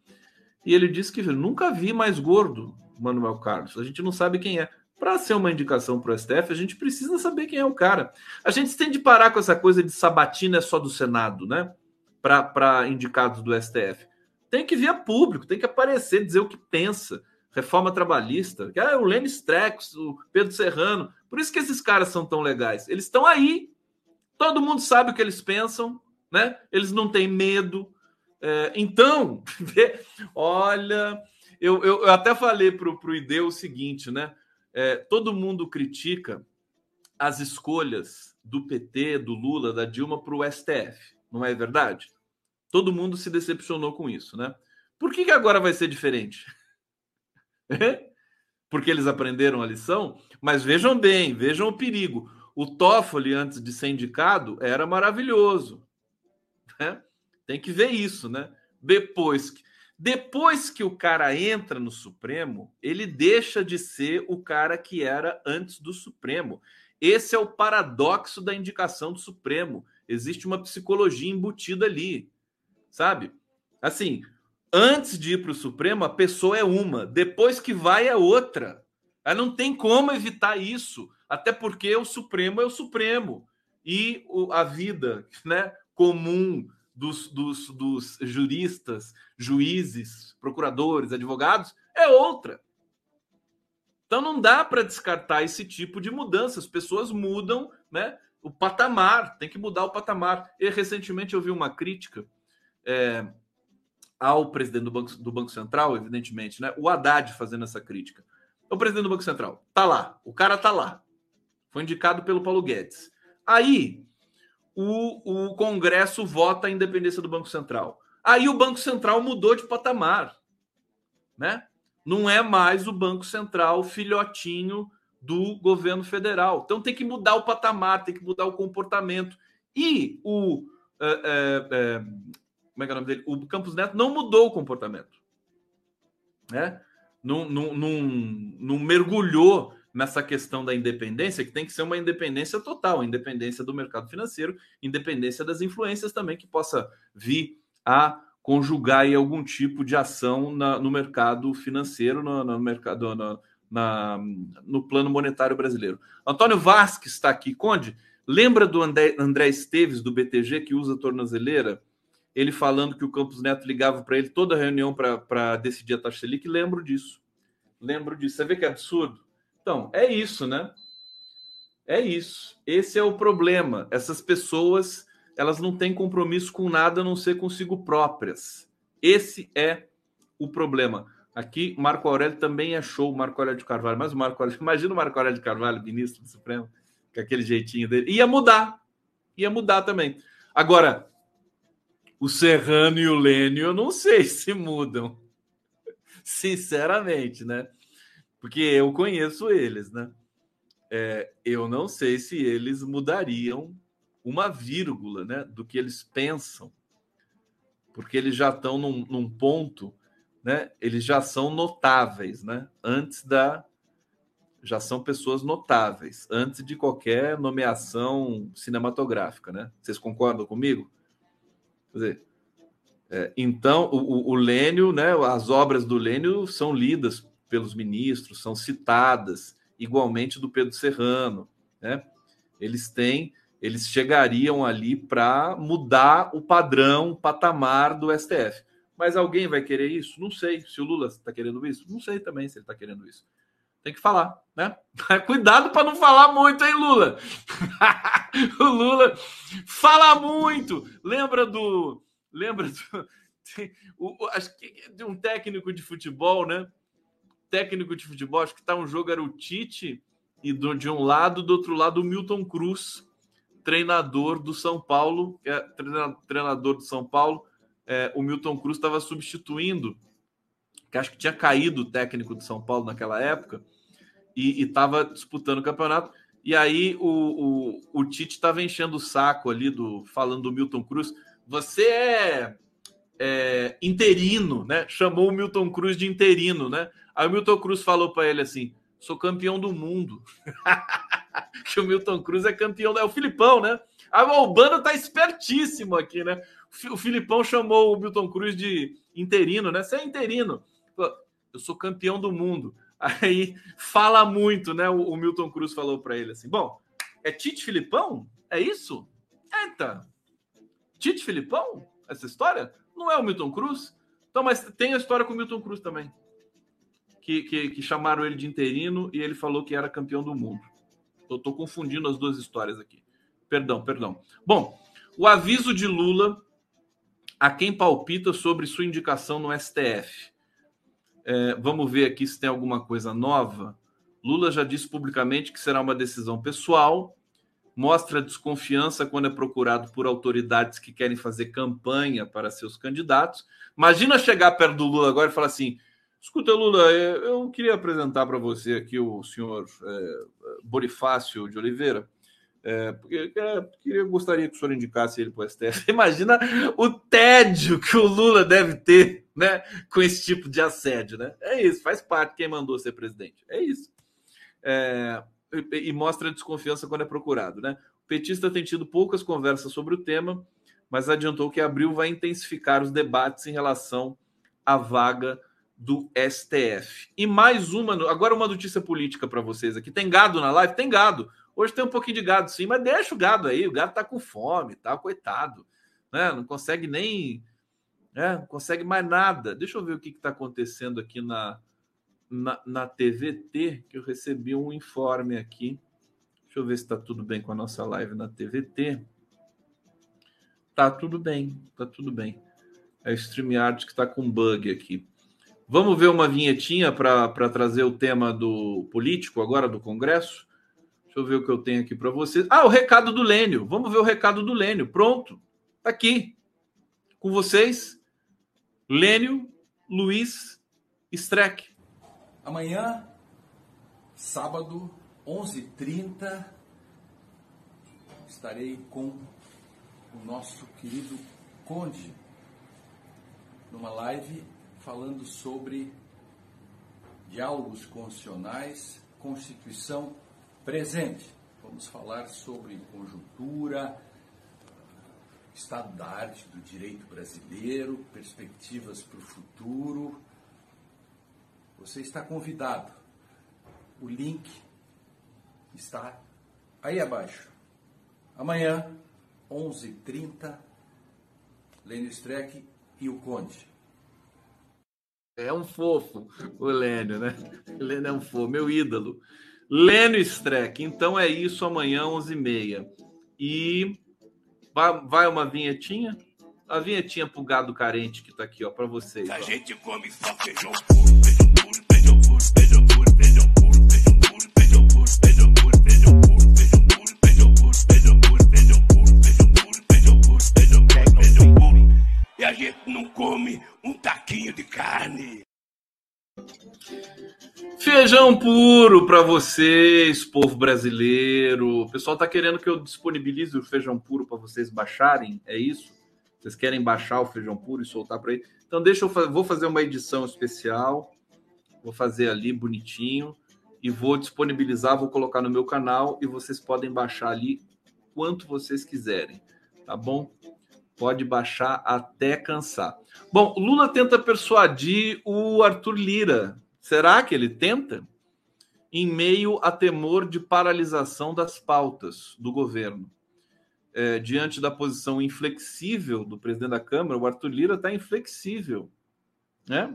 e ele disse que nunca vi mais gordo Manuel Carlos. A gente não sabe quem é. Para ser uma indicação para o STF, a gente precisa saber quem é o cara. A gente tem de parar com essa coisa de sabatina é só do Senado, né? Para indicados do STF. Tem que vir a público, tem que aparecer, dizer o que pensa. Reforma trabalhista, é o Lênin Strex, o Pedro Serrano. Por isso que esses caras são tão legais. Eles estão aí, todo mundo sabe o que eles pensam, né? Eles não têm medo. É, então, <laughs> olha, eu, eu, eu, até falei para o ID o seguinte, né? é, todo mundo critica as escolhas do PT, do Lula, da Dilma para o STF, não é verdade? Todo mundo se decepcionou com isso, né? Por que, que agora vai ser diferente? <laughs> Porque eles aprenderam a lição? Mas vejam bem, vejam o perigo. O Toffoli, antes de ser indicado, era maravilhoso. Né? Tem que ver isso, né? Depois que depois que o cara entra no Supremo, ele deixa de ser o cara que era antes do Supremo. Esse é o paradoxo da indicação do Supremo. Existe uma psicologia embutida ali, sabe? Assim, antes de ir para o Supremo, a pessoa é uma, depois que vai é outra. Ela não tem como evitar isso, até porque o Supremo é o Supremo e a vida, né, comum dos, dos, dos juristas, juízes, procuradores, advogados, é outra. Então não dá para descartar esse tipo de mudança. As pessoas mudam, né? O patamar tem que mudar o patamar. E recentemente eu vi uma crítica é, ao presidente do Banco, do Banco Central, evidentemente, né? O Haddad fazendo essa crítica. O presidente do Banco Central tá lá, o cara tá lá, foi indicado pelo Paulo Guedes. Aí o, o Congresso vota a independência do Banco Central. Aí o Banco Central mudou de patamar, né? Não é mais o Banco Central filhotinho do governo federal. Então tem que mudar o patamar, tem que mudar o comportamento. E o é, é, é, como é que é o nome dele? O Campos Neto não mudou o comportamento, né? Não, não, não, não mergulhou nessa questão da independência, que tem que ser uma independência total, independência do mercado financeiro, independência das influências também que possa vir a conjugar aí algum tipo de ação na, no mercado financeiro, no, no mercado, no, na, no plano monetário brasileiro. Antônio Vasques está aqui. Conde, lembra do André, André Esteves, do BTG, que usa tornozeleira? Ele falando que o Campos Neto ligava para ele toda reunião para decidir a taxa Selic. Lembro disso. Lembro disso. Você vê que é absurdo? Então, é isso, né? É isso. Esse é o problema. Essas pessoas, elas não têm compromisso com nada a não ser consigo próprias. Esse é o problema. Aqui, Marco Aurélio também é show, Marco Aurélio de Carvalho. Mas o Marco Aurélio, <laughs> imagina o Marco Aurélio de Carvalho, ministro do Supremo, com aquele jeitinho dele. Ia mudar. Ia mudar também. Agora, o Serrano e o Lênio, eu não sei <laughs> se mudam. Sinceramente, né? Porque eu conheço eles, né? É, eu não sei se eles mudariam uma vírgula, né, do que eles pensam, porque eles já estão num, num ponto, né? Eles já são notáveis, né? Antes da já são pessoas notáveis antes de qualquer nomeação cinematográfica, né? Vocês concordam comigo? Quer dizer, é, então o, o Lênio, né? As obras do Lênio são lidas pelos ministros, são citadas, igualmente do Pedro Serrano, né? Eles têm, eles chegariam ali para mudar o padrão, o patamar do STF. Mas alguém vai querer isso? Não sei. Se o Lula está querendo isso, não sei também se ele está querendo isso. Tem que falar, né? <laughs> Cuidado para não falar muito, hein, Lula? <laughs> o Lula fala muito. Lembra do, lembra do, <laughs> o, acho que de um técnico de futebol, né? Técnico de futebol, acho que tá um jogo era o Tite e do, de um lado, do outro lado, o Milton Cruz, treinador do São Paulo, é treinador do São Paulo. É, o Milton Cruz estava substituindo, que acho que tinha caído o técnico de São Paulo naquela época, e estava disputando o campeonato. E aí o, o, o Tite estava enchendo o saco ali, do, falando do Milton Cruz. Você é, é interino, né? Chamou o Milton Cruz de interino, né? Aí o Milton Cruz falou para ele assim: sou campeão do mundo. <laughs> que o Milton Cruz é campeão, é o Filipão, né? A o Albano tá espertíssimo aqui, né? O Filipão chamou o Milton Cruz de interino, né? Você é interino. Eu sou campeão do mundo. Aí fala muito, né? O Milton Cruz falou para ele assim: Bom, é Tite Filipão? É isso? Eita! Tite Filipão? Essa história? Não é o Milton Cruz? Então, mas tem a história com o Milton Cruz também. Que, que, que chamaram ele de interino e ele falou que era campeão do mundo. Eu estou confundindo as duas histórias aqui. Perdão, perdão. Bom, o aviso de Lula a quem palpita sobre sua indicação no STF. É, vamos ver aqui se tem alguma coisa nova. Lula já disse publicamente que será uma decisão pessoal, mostra desconfiança quando é procurado por autoridades que querem fazer campanha para seus candidatos. Imagina chegar perto do Lula agora e falar assim: Escuta, Lula, é, eu queria apresentar para você aqui o senhor é, Bonifácio de Oliveira, é, porque é, queria, gostaria que o senhor indicasse ele para o STF. <laughs> Imagina o tédio que o Lula deve ter né, com esse tipo de assédio. Né? É isso, faz parte quem mandou ser presidente. É isso. É, e, e mostra desconfiança quando é procurado. Né? O petista tem tido poucas conversas sobre o tema, mas adiantou que abril vai intensificar os debates em relação à vaga do STF. E mais uma, agora uma notícia política para vocês aqui. Tem gado na live? Tem gado. Hoje tem um pouquinho de gado sim, mas deixa o gado aí. O gado tá com fome, tá coitado, né? Não consegue nem, né? Não consegue mais nada. Deixa eu ver o que está acontecendo aqui na, na, na TVT, que eu recebi um informe aqui. Deixa eu ver se está tudo bem com a nossa live na TVT. Tá tudo bem, tá tudo bem. É o StreamYard que está com bug aqui. Vamos ver uma vinhetinha para trazer o tema do político agora do Congresso? Deixa eu ver o que eu tenho aqui para vocês. Ah, o recado do Lênio. Vamos ver o recado do Lênio. Pronto. Tá aqui. Com vocês, Lênio Luiz Streck. Amanhã, sábado, 11h30, estarei com o nosso querido Conde numa live falando sobre diálogos constitucionais, Constituição presente. Vamos falar sobre conjuntura, estado da arte do direito brasileiro, perspectivas para o futuro. Você está convidado. O link está aí abaixo. Amanhã, 11h30, Lênio Streck e o Conde. É um fofo o Lênio, né? O Lênio é um fofo, meu ídolo. Lênio Streck. Então é isso amanhã, 11h30. E vai uma vinhetinha? A vinhetinha pro gado carente que tá aqui, ó, para vocês. A ó. gente come só feijão puro, feijão puro, feijão puro, feijão puro, feijão puro, feijão puro, feijão puro, feijão puro, feijão puro, feijão puro, feijão puro, feijão puro, feijão puro, feijão puro, feijão puro, feijão puro, feijão puro. E a gente não come um de carne. Feijão puro para vocês, povo brasileiro. O pessoal tá querendo que eu disponibilize o feijão puro para vocês baixarem, é isso? Vocês querem baixar o feijão puro e soltar para aí? Então deixa eu vou fazer uma edição especial. Vou fazer ali bonitinho e vou disponibilizar, vou colocar no meu canal e vocês podem baixar ali quanto vocês quiserem, tá bom? Pode baixar até cansar. Bom, Lula tenta persuadir o Arthur Lira. Será que ele tenta? Em meio a temor de paralisação das pautas do governo. É, diante da posição inflexível do presidente da Câmara, o Arthur Lira está inflexível. Né?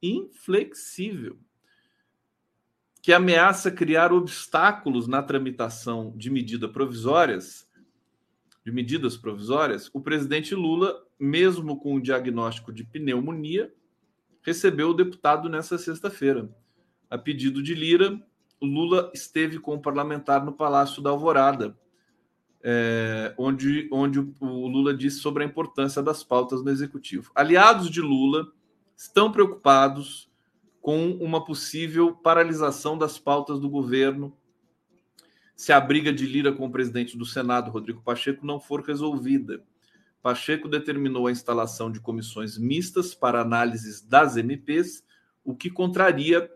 Inflexível. Que ameaça criar obstáculos na tramitação de medidas provisórias de medidas provisórias, o presidente Lula, mesmo com o diagnóstico de pneumonia, recebeu o deputado nessa sexta-feira. A pedido de Lira, Lula esteve com o parlamentar no Palácio da Alvorada, é, onde, onde o Lula disse sobre a importância das pautas no executivo. Aliados de Lula estão preocupados com uma possível paralisação das pautas do governo se a briga de Lira com o presidente do Senado, Rodrigo Pacheco, não for resolvida. Pacheco determinou a instalação de comissões mistas para análises das MPs, o que contraria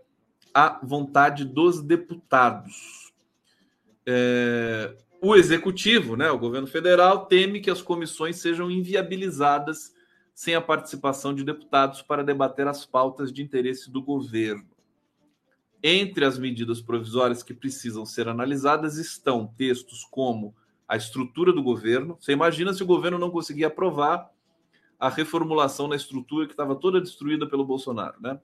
a vontade dos deputados. É, o executivo, né, o governo federal, teme que as comissões sejam inviabilizadas sem a participação de deputados para debater as pautas de interesse do governo. Entre as medidas provisórias que precisam ser analisadas estão textos como a estrutura do governo. Você imagina se o governo não conseguir aprovar a reformulação na estrutura que estava toda destruída pelo Bolsonaro, né?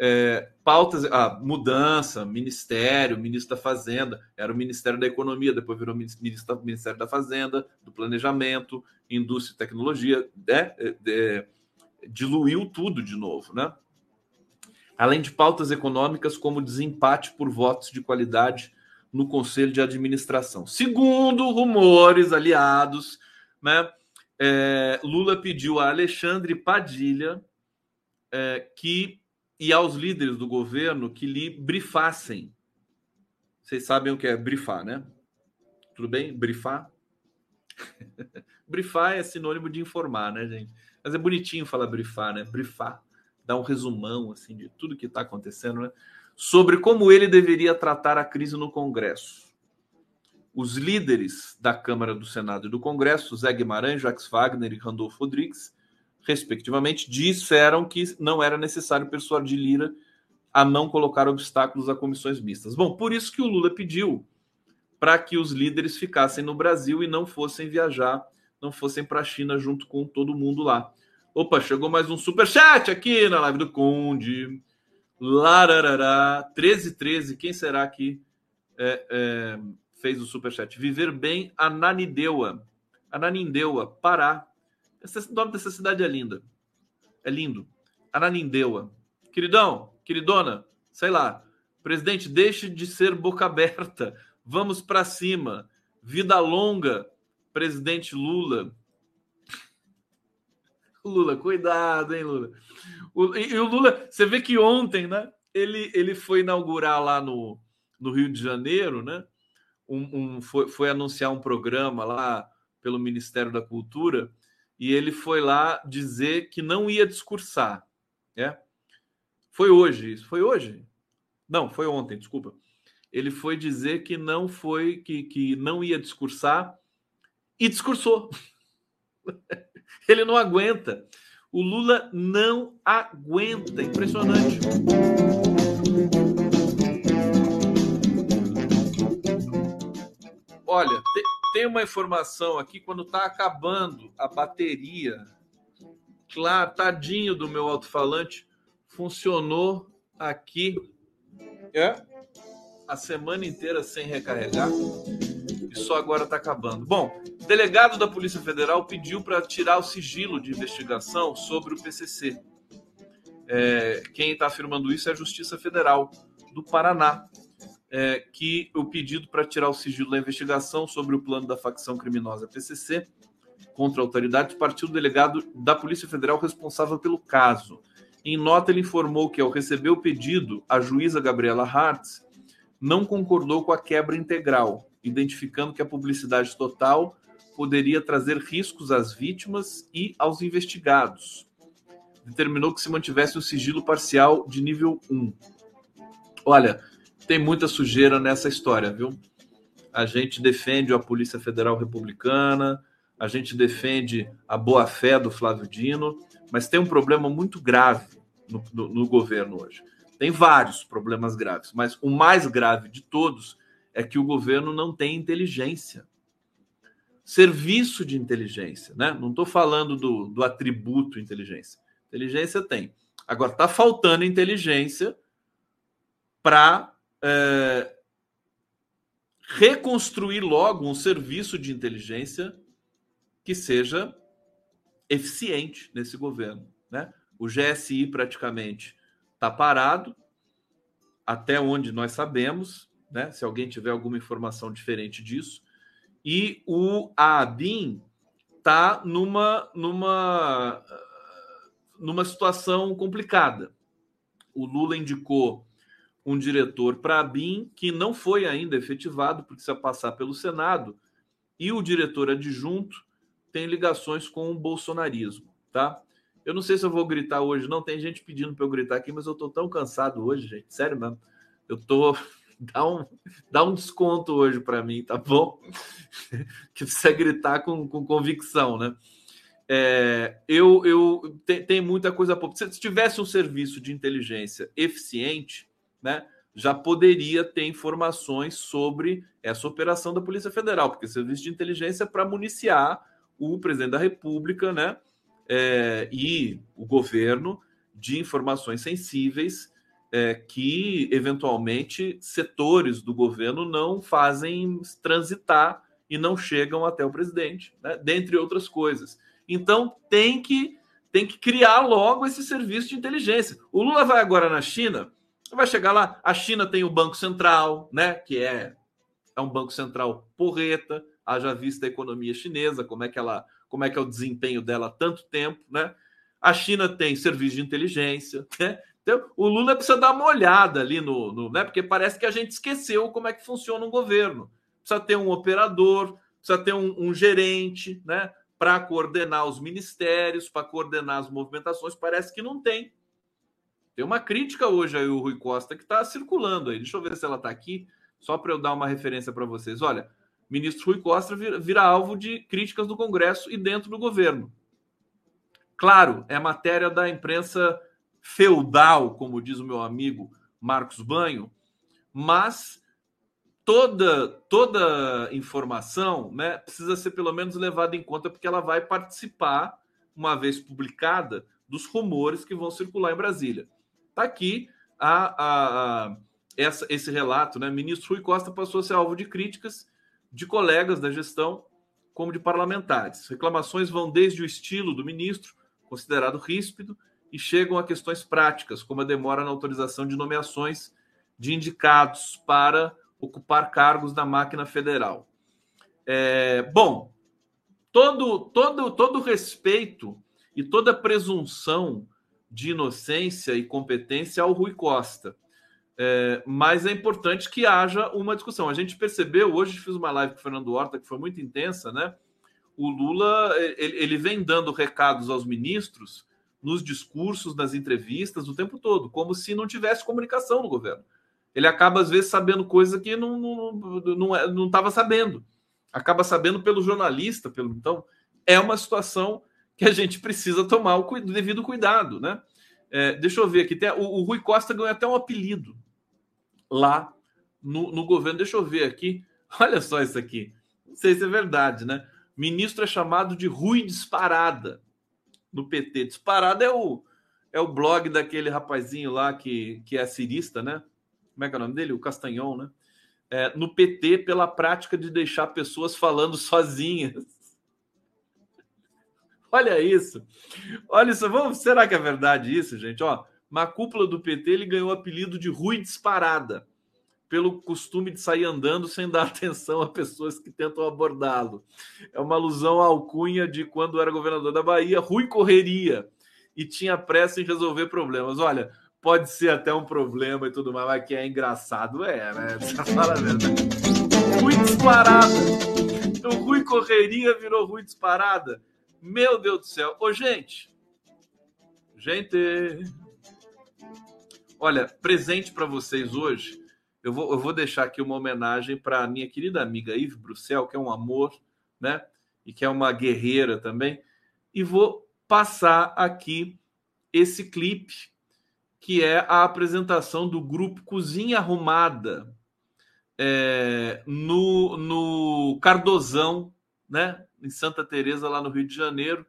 É, pautas, a mudança, ministério, ministro da Fazenda, era o Ministério da Economia, depois virou ministro, Ministério da Fazenda, do Planejamento, Indústria e Tecnologia, né? É, é, diluiu tudo de novo, né? Além de pautas econômicas, como desempate por votos de qualidade no Conselho de Administração. Segundo rumores aliados, né, é, Lula pediu a Alexandre Padilha é, que e aos líderes do governo que lhe brifassem. Vocês sabem o que é brifar, né? Tudo bem? Brifar? <laughs> brifar é sinônimo de informar, né, gente? Mas é bonitinho falar brifar, né? Brifar. Dá um resumão, assim, de tudo que está acontecendo, né? Sobre como ele deveria tratar a crise no Congresso. Os líderes da Câmara, do Senado e do Congresso, Zé Guimarães, Jacques Wagner e Randolfo Rodrigues, respectivamente, disseram que não era necessário persuadir Lira a não colocar obstáculos a comissões mistas. Bom, por isso que o Lula pediu para que os líderes ficassem no Brasil e não fossem viajar, não fossem para a China junto com todo mundo lá. Opa, chegou mais um super chat aqui na live do Conde. Lararará, 1313, quem será que é, é, fez o super chat? Viver bem, Ananindeua. Ananindeua, Pará. Esse nome dessa cidade é linda. É lindo. Ananindeua. Queridão, queridona, sei lá. Presidente, deixe de ser boca aberta. Vamos para cima. Vida longa, presidente Lula. Lula, cuidado, hein, Lula. O, e, e, o Lula, você vê que ontem, né? Ele, ele foi inaugurar lá no, no Rio de Janeiro, né? Um, um, foi, foi anunciar um programa lá pelo Ministério da Cultura e ele foi lá dizer que não ia discursar. É? Foi hoje, isso foi hoje? Não, foi ontem, desculpa. Ele foi dizer que não foi, que, que não ia discursar e discursou. <laughs> ele não aguenta. O Lula não aguenta. Impressionante. Olha, tem uma informação aqui quando está acabando a bateria. Claro, tadinho do meu alto-falante, funcionou aqui é, a semana inteira sem recarregar e só agora está acabando. Bom, delegado da Polícia Federal pediu para tirar o sigilo de investigação sobre o PCC. É, quem está afirmando isso é a Justiça Federal do Paraná é, que o pedido para tirar o sigilo da investigação sobre o plano da facção criminosa PCC contra autoridades partiu do delegado da Polícia Federal responsável pelo caso. Em nota, ele informou que, ao receber o pedido, a juíza Gabriela Hartz não concordou com a quebra integral, identificando que a publicidade total poderia trazer riscos às vítimas e aos investigados. Determinou que se mantivesse o sigilo parcial de nível 1. Olha, tem muita sujeira nessa história, viu? A gente defende a Polícia Federal Republicana, a gente defende a boa-fé do Flávio Dino, mas tem um problema muito grave no, no, no governo hoje. Tem vários problemas graves, mas o mais grave de todos é que o governo não tem inteligência. Serviço de inteligência, né? Não estou falando do, do atributo inteligência. Inteligência tem. Agora, está faltando inteligência para é, reconstruir logo um serviço de inteligência que seja eficiente nesse governo. Né? O GSI praticamente está parado, até onde nós sabemos, né? Se alguém tiver alguma informação diferente disso. E o ABIN está numa, numa, numa situação complicada. O Lula indicou um diretor para a BIM que não foi ainda efetivado, porque precisa passar pelo Senado, e o diretor adjunto tem ligações com o bolsonarismo, tá? Eu não sei se eu vou gritar hoje, não. Tem gente pedindo para eu gritar aqui, mas eu tô tão cansado hoje, gente. Sério mesmo. Eu tô. Dá um, dá um desconto hoje para mim, tá bom? <laughs> que precisa gritar com, com convicção, né? É, eu, eu tem, tem muita coisa. Se tivesse um serviço de inteligência eficiente, né, já poderia ter informações sobre essa operação da Polícia Federal, porque serviço de inteligência é para municiar o presidente da República né, é, e o governo de informações sensíveis é, que, eventualmente, setores do governo não fazem transitar e não chegam até o presidente, né, dentre outras coisas. Então, tem que, tem que criar logo esse serviço de inteligência. O Lula vai agora na China vai chegar lá, a China tem o Banco Central, né? Que é, é um banco central porreta, haja vista a economia chinesa, como é que ela, como é que é o desempenho dela há tanto tempo, né? A China tem serviço de inteligência, né? Então, o Lula precisa dar uma olhada ali no, no, né? Porque parece que a gente esqueceu como é que funciona um governo. Precisa ter um operador, precisa ter um, um gerente, né? Para coordenar os ministérios, para coordenar as movimentações. Parece que não tem. Tem uma crítica hoje aí, o Rui Costa, que está circulando aí. Deixa eu ver se ela está aqui, só para eu dar uma referência para vocês. Olha, ministro Rui Costa vira, vira, alvo de críticas do Congresso e dentro do governo. Claro, é matéria da imprensa feudal, como diz o meu amigo Marcos Banho, mas toda toda informação né, precisa ser pelo menos levada em conta porque ela vai participar, uma vez publicada, dos rumores que vão circular em Brasília. Está aqui a, a, a, essa, esse relato, né? Ministro Rui Costa passou a ser alvo de críticas de colegas da gestão, como de parlamentares. Reclamações vão desde o estilo do ministro, considerado ríspido, e chegam a questões práticas, como a demora na autorização de nomeações de indicados para ocupar cargos na máquina federal. É, bom, todo, todo, todo respeito e toda presunção de inocência e competência ao Rui Costa. É, mas é importante que haja uma discussão. A gente percebeu, hoje fiz uma live com o Fernando Horta, que foi muito intensa, né? O Lula ele, ele vem dando recados aos ministros nos discursos, nas entrevistas, o tempo todo, como se não tivesse comunicação no governo. Ele acaba, às vezes, sabendo coisa que não estava não, não, não, não sabendo. Acaba sabendo pelo jornalista. Pelo... Então, é uma situação que a gente precisa tomar o devido cuidado, né? É, deixa eu ver aqui, tem, o, o, Rui Costa ganhou até um apelido lá no, no, governo. Deixa eu ver aqui. <laughs> Olha só isso aqui. Não sei se é verdade, né? Ministro é chamado de Rui Disparada no PT. Disparada é o, é o blog daquele rapazinho lá que, que é cirista, né? Como é que é o nome dele? O Castanhon, né? É, no PT pela prática de deixar pessoas falando <laughs> sozinhas. Olha isso. Olha isso. Vamos, será que é verdade isso, gente? Ó, na cúpula do PT ele ganhou o apelido de Rui Disparada, pelo costume de sair andando sem dar <laughs> atenção a pessoas que tentam abordá-lo. É uma alusão à alcunha de quando era governador da Bahia, Rui correria e tinha pressa em resolver problemas. Olha, pode ser até um problema e tudo mais, mas que é engraçado é, né? <laughs> Fala a verdade. Rui Disparada. Então, Rui correria virou Rui Disparada. Meu Deus do céu. Ô, gente. Gente. Olha, presente para vocês hoje. Eu vou, eu vou deixar aqui uma homenagem para a minha querida amiga Yves Bruxel, que é um amor, né? E que é uma guerreira também. E vou passar aqui esse clipe, que é a apresentação do grupo Cozinha Arrumada é, no, no Cardozão, né? em Santa Teresa lá no Rio de Janeiro.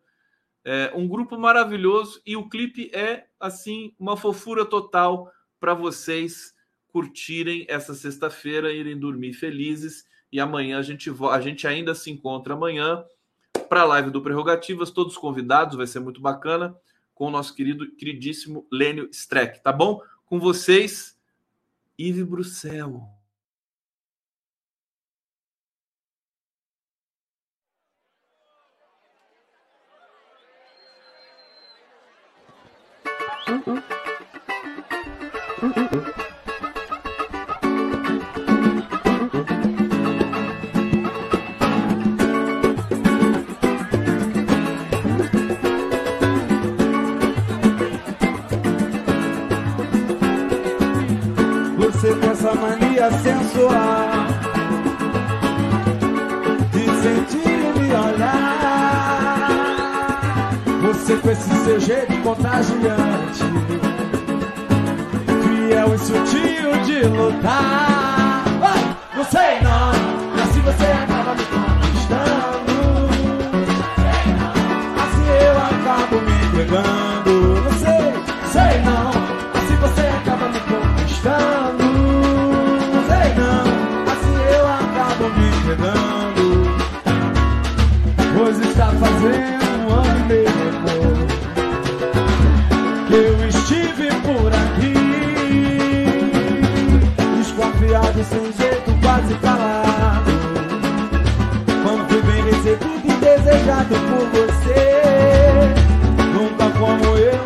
É um grupo maravilhoso e o clipe é assim uma fofura total para vocês curtirem essa sexta-feira, irem dormir felizes. E amanhã a gente, a gente ainda se encontra amanhã para a live do Prerrogativas. Todos convidados, vai ser muito bacana com o nosso querido, queridíssimo Lênio Streck, tá bom? Com vocês, Yves Bruxelles. Mm-mm. Mm-mm. Essa mania sensual de sentir e me olhar. Você com esse seu jeito contagiante, fiel e é sutil de lutar. Não sei não, mas se você acaba me conquistando, assim eu acabo me entregando. Está fazendo um ano e meio depois que eu estive por aqui, desconfiado, sem jeito, quase calado. Quando fui bem recebido e desejado por você, nunca como eu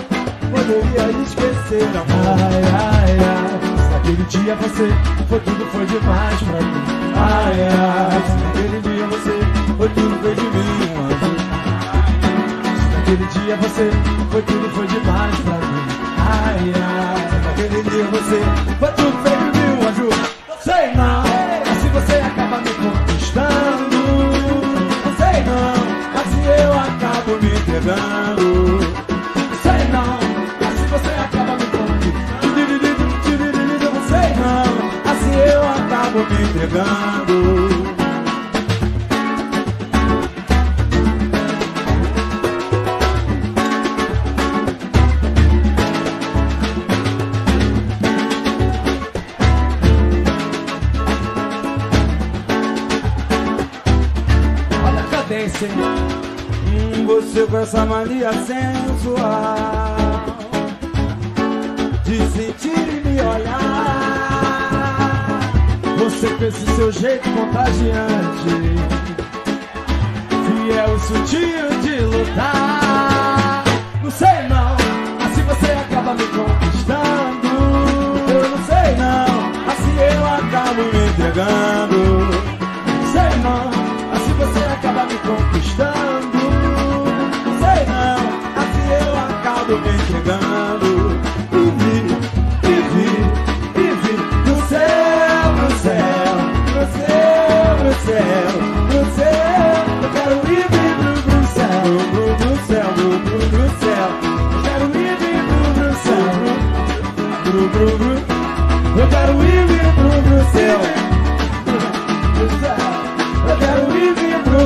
poderia esquecer. Ai, ai, ai, aquele dia você foi tudo, foi demais pra mim. você, foi tudo, foi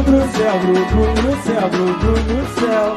Bruno no céu, Bruno no céu, Bruno no céu.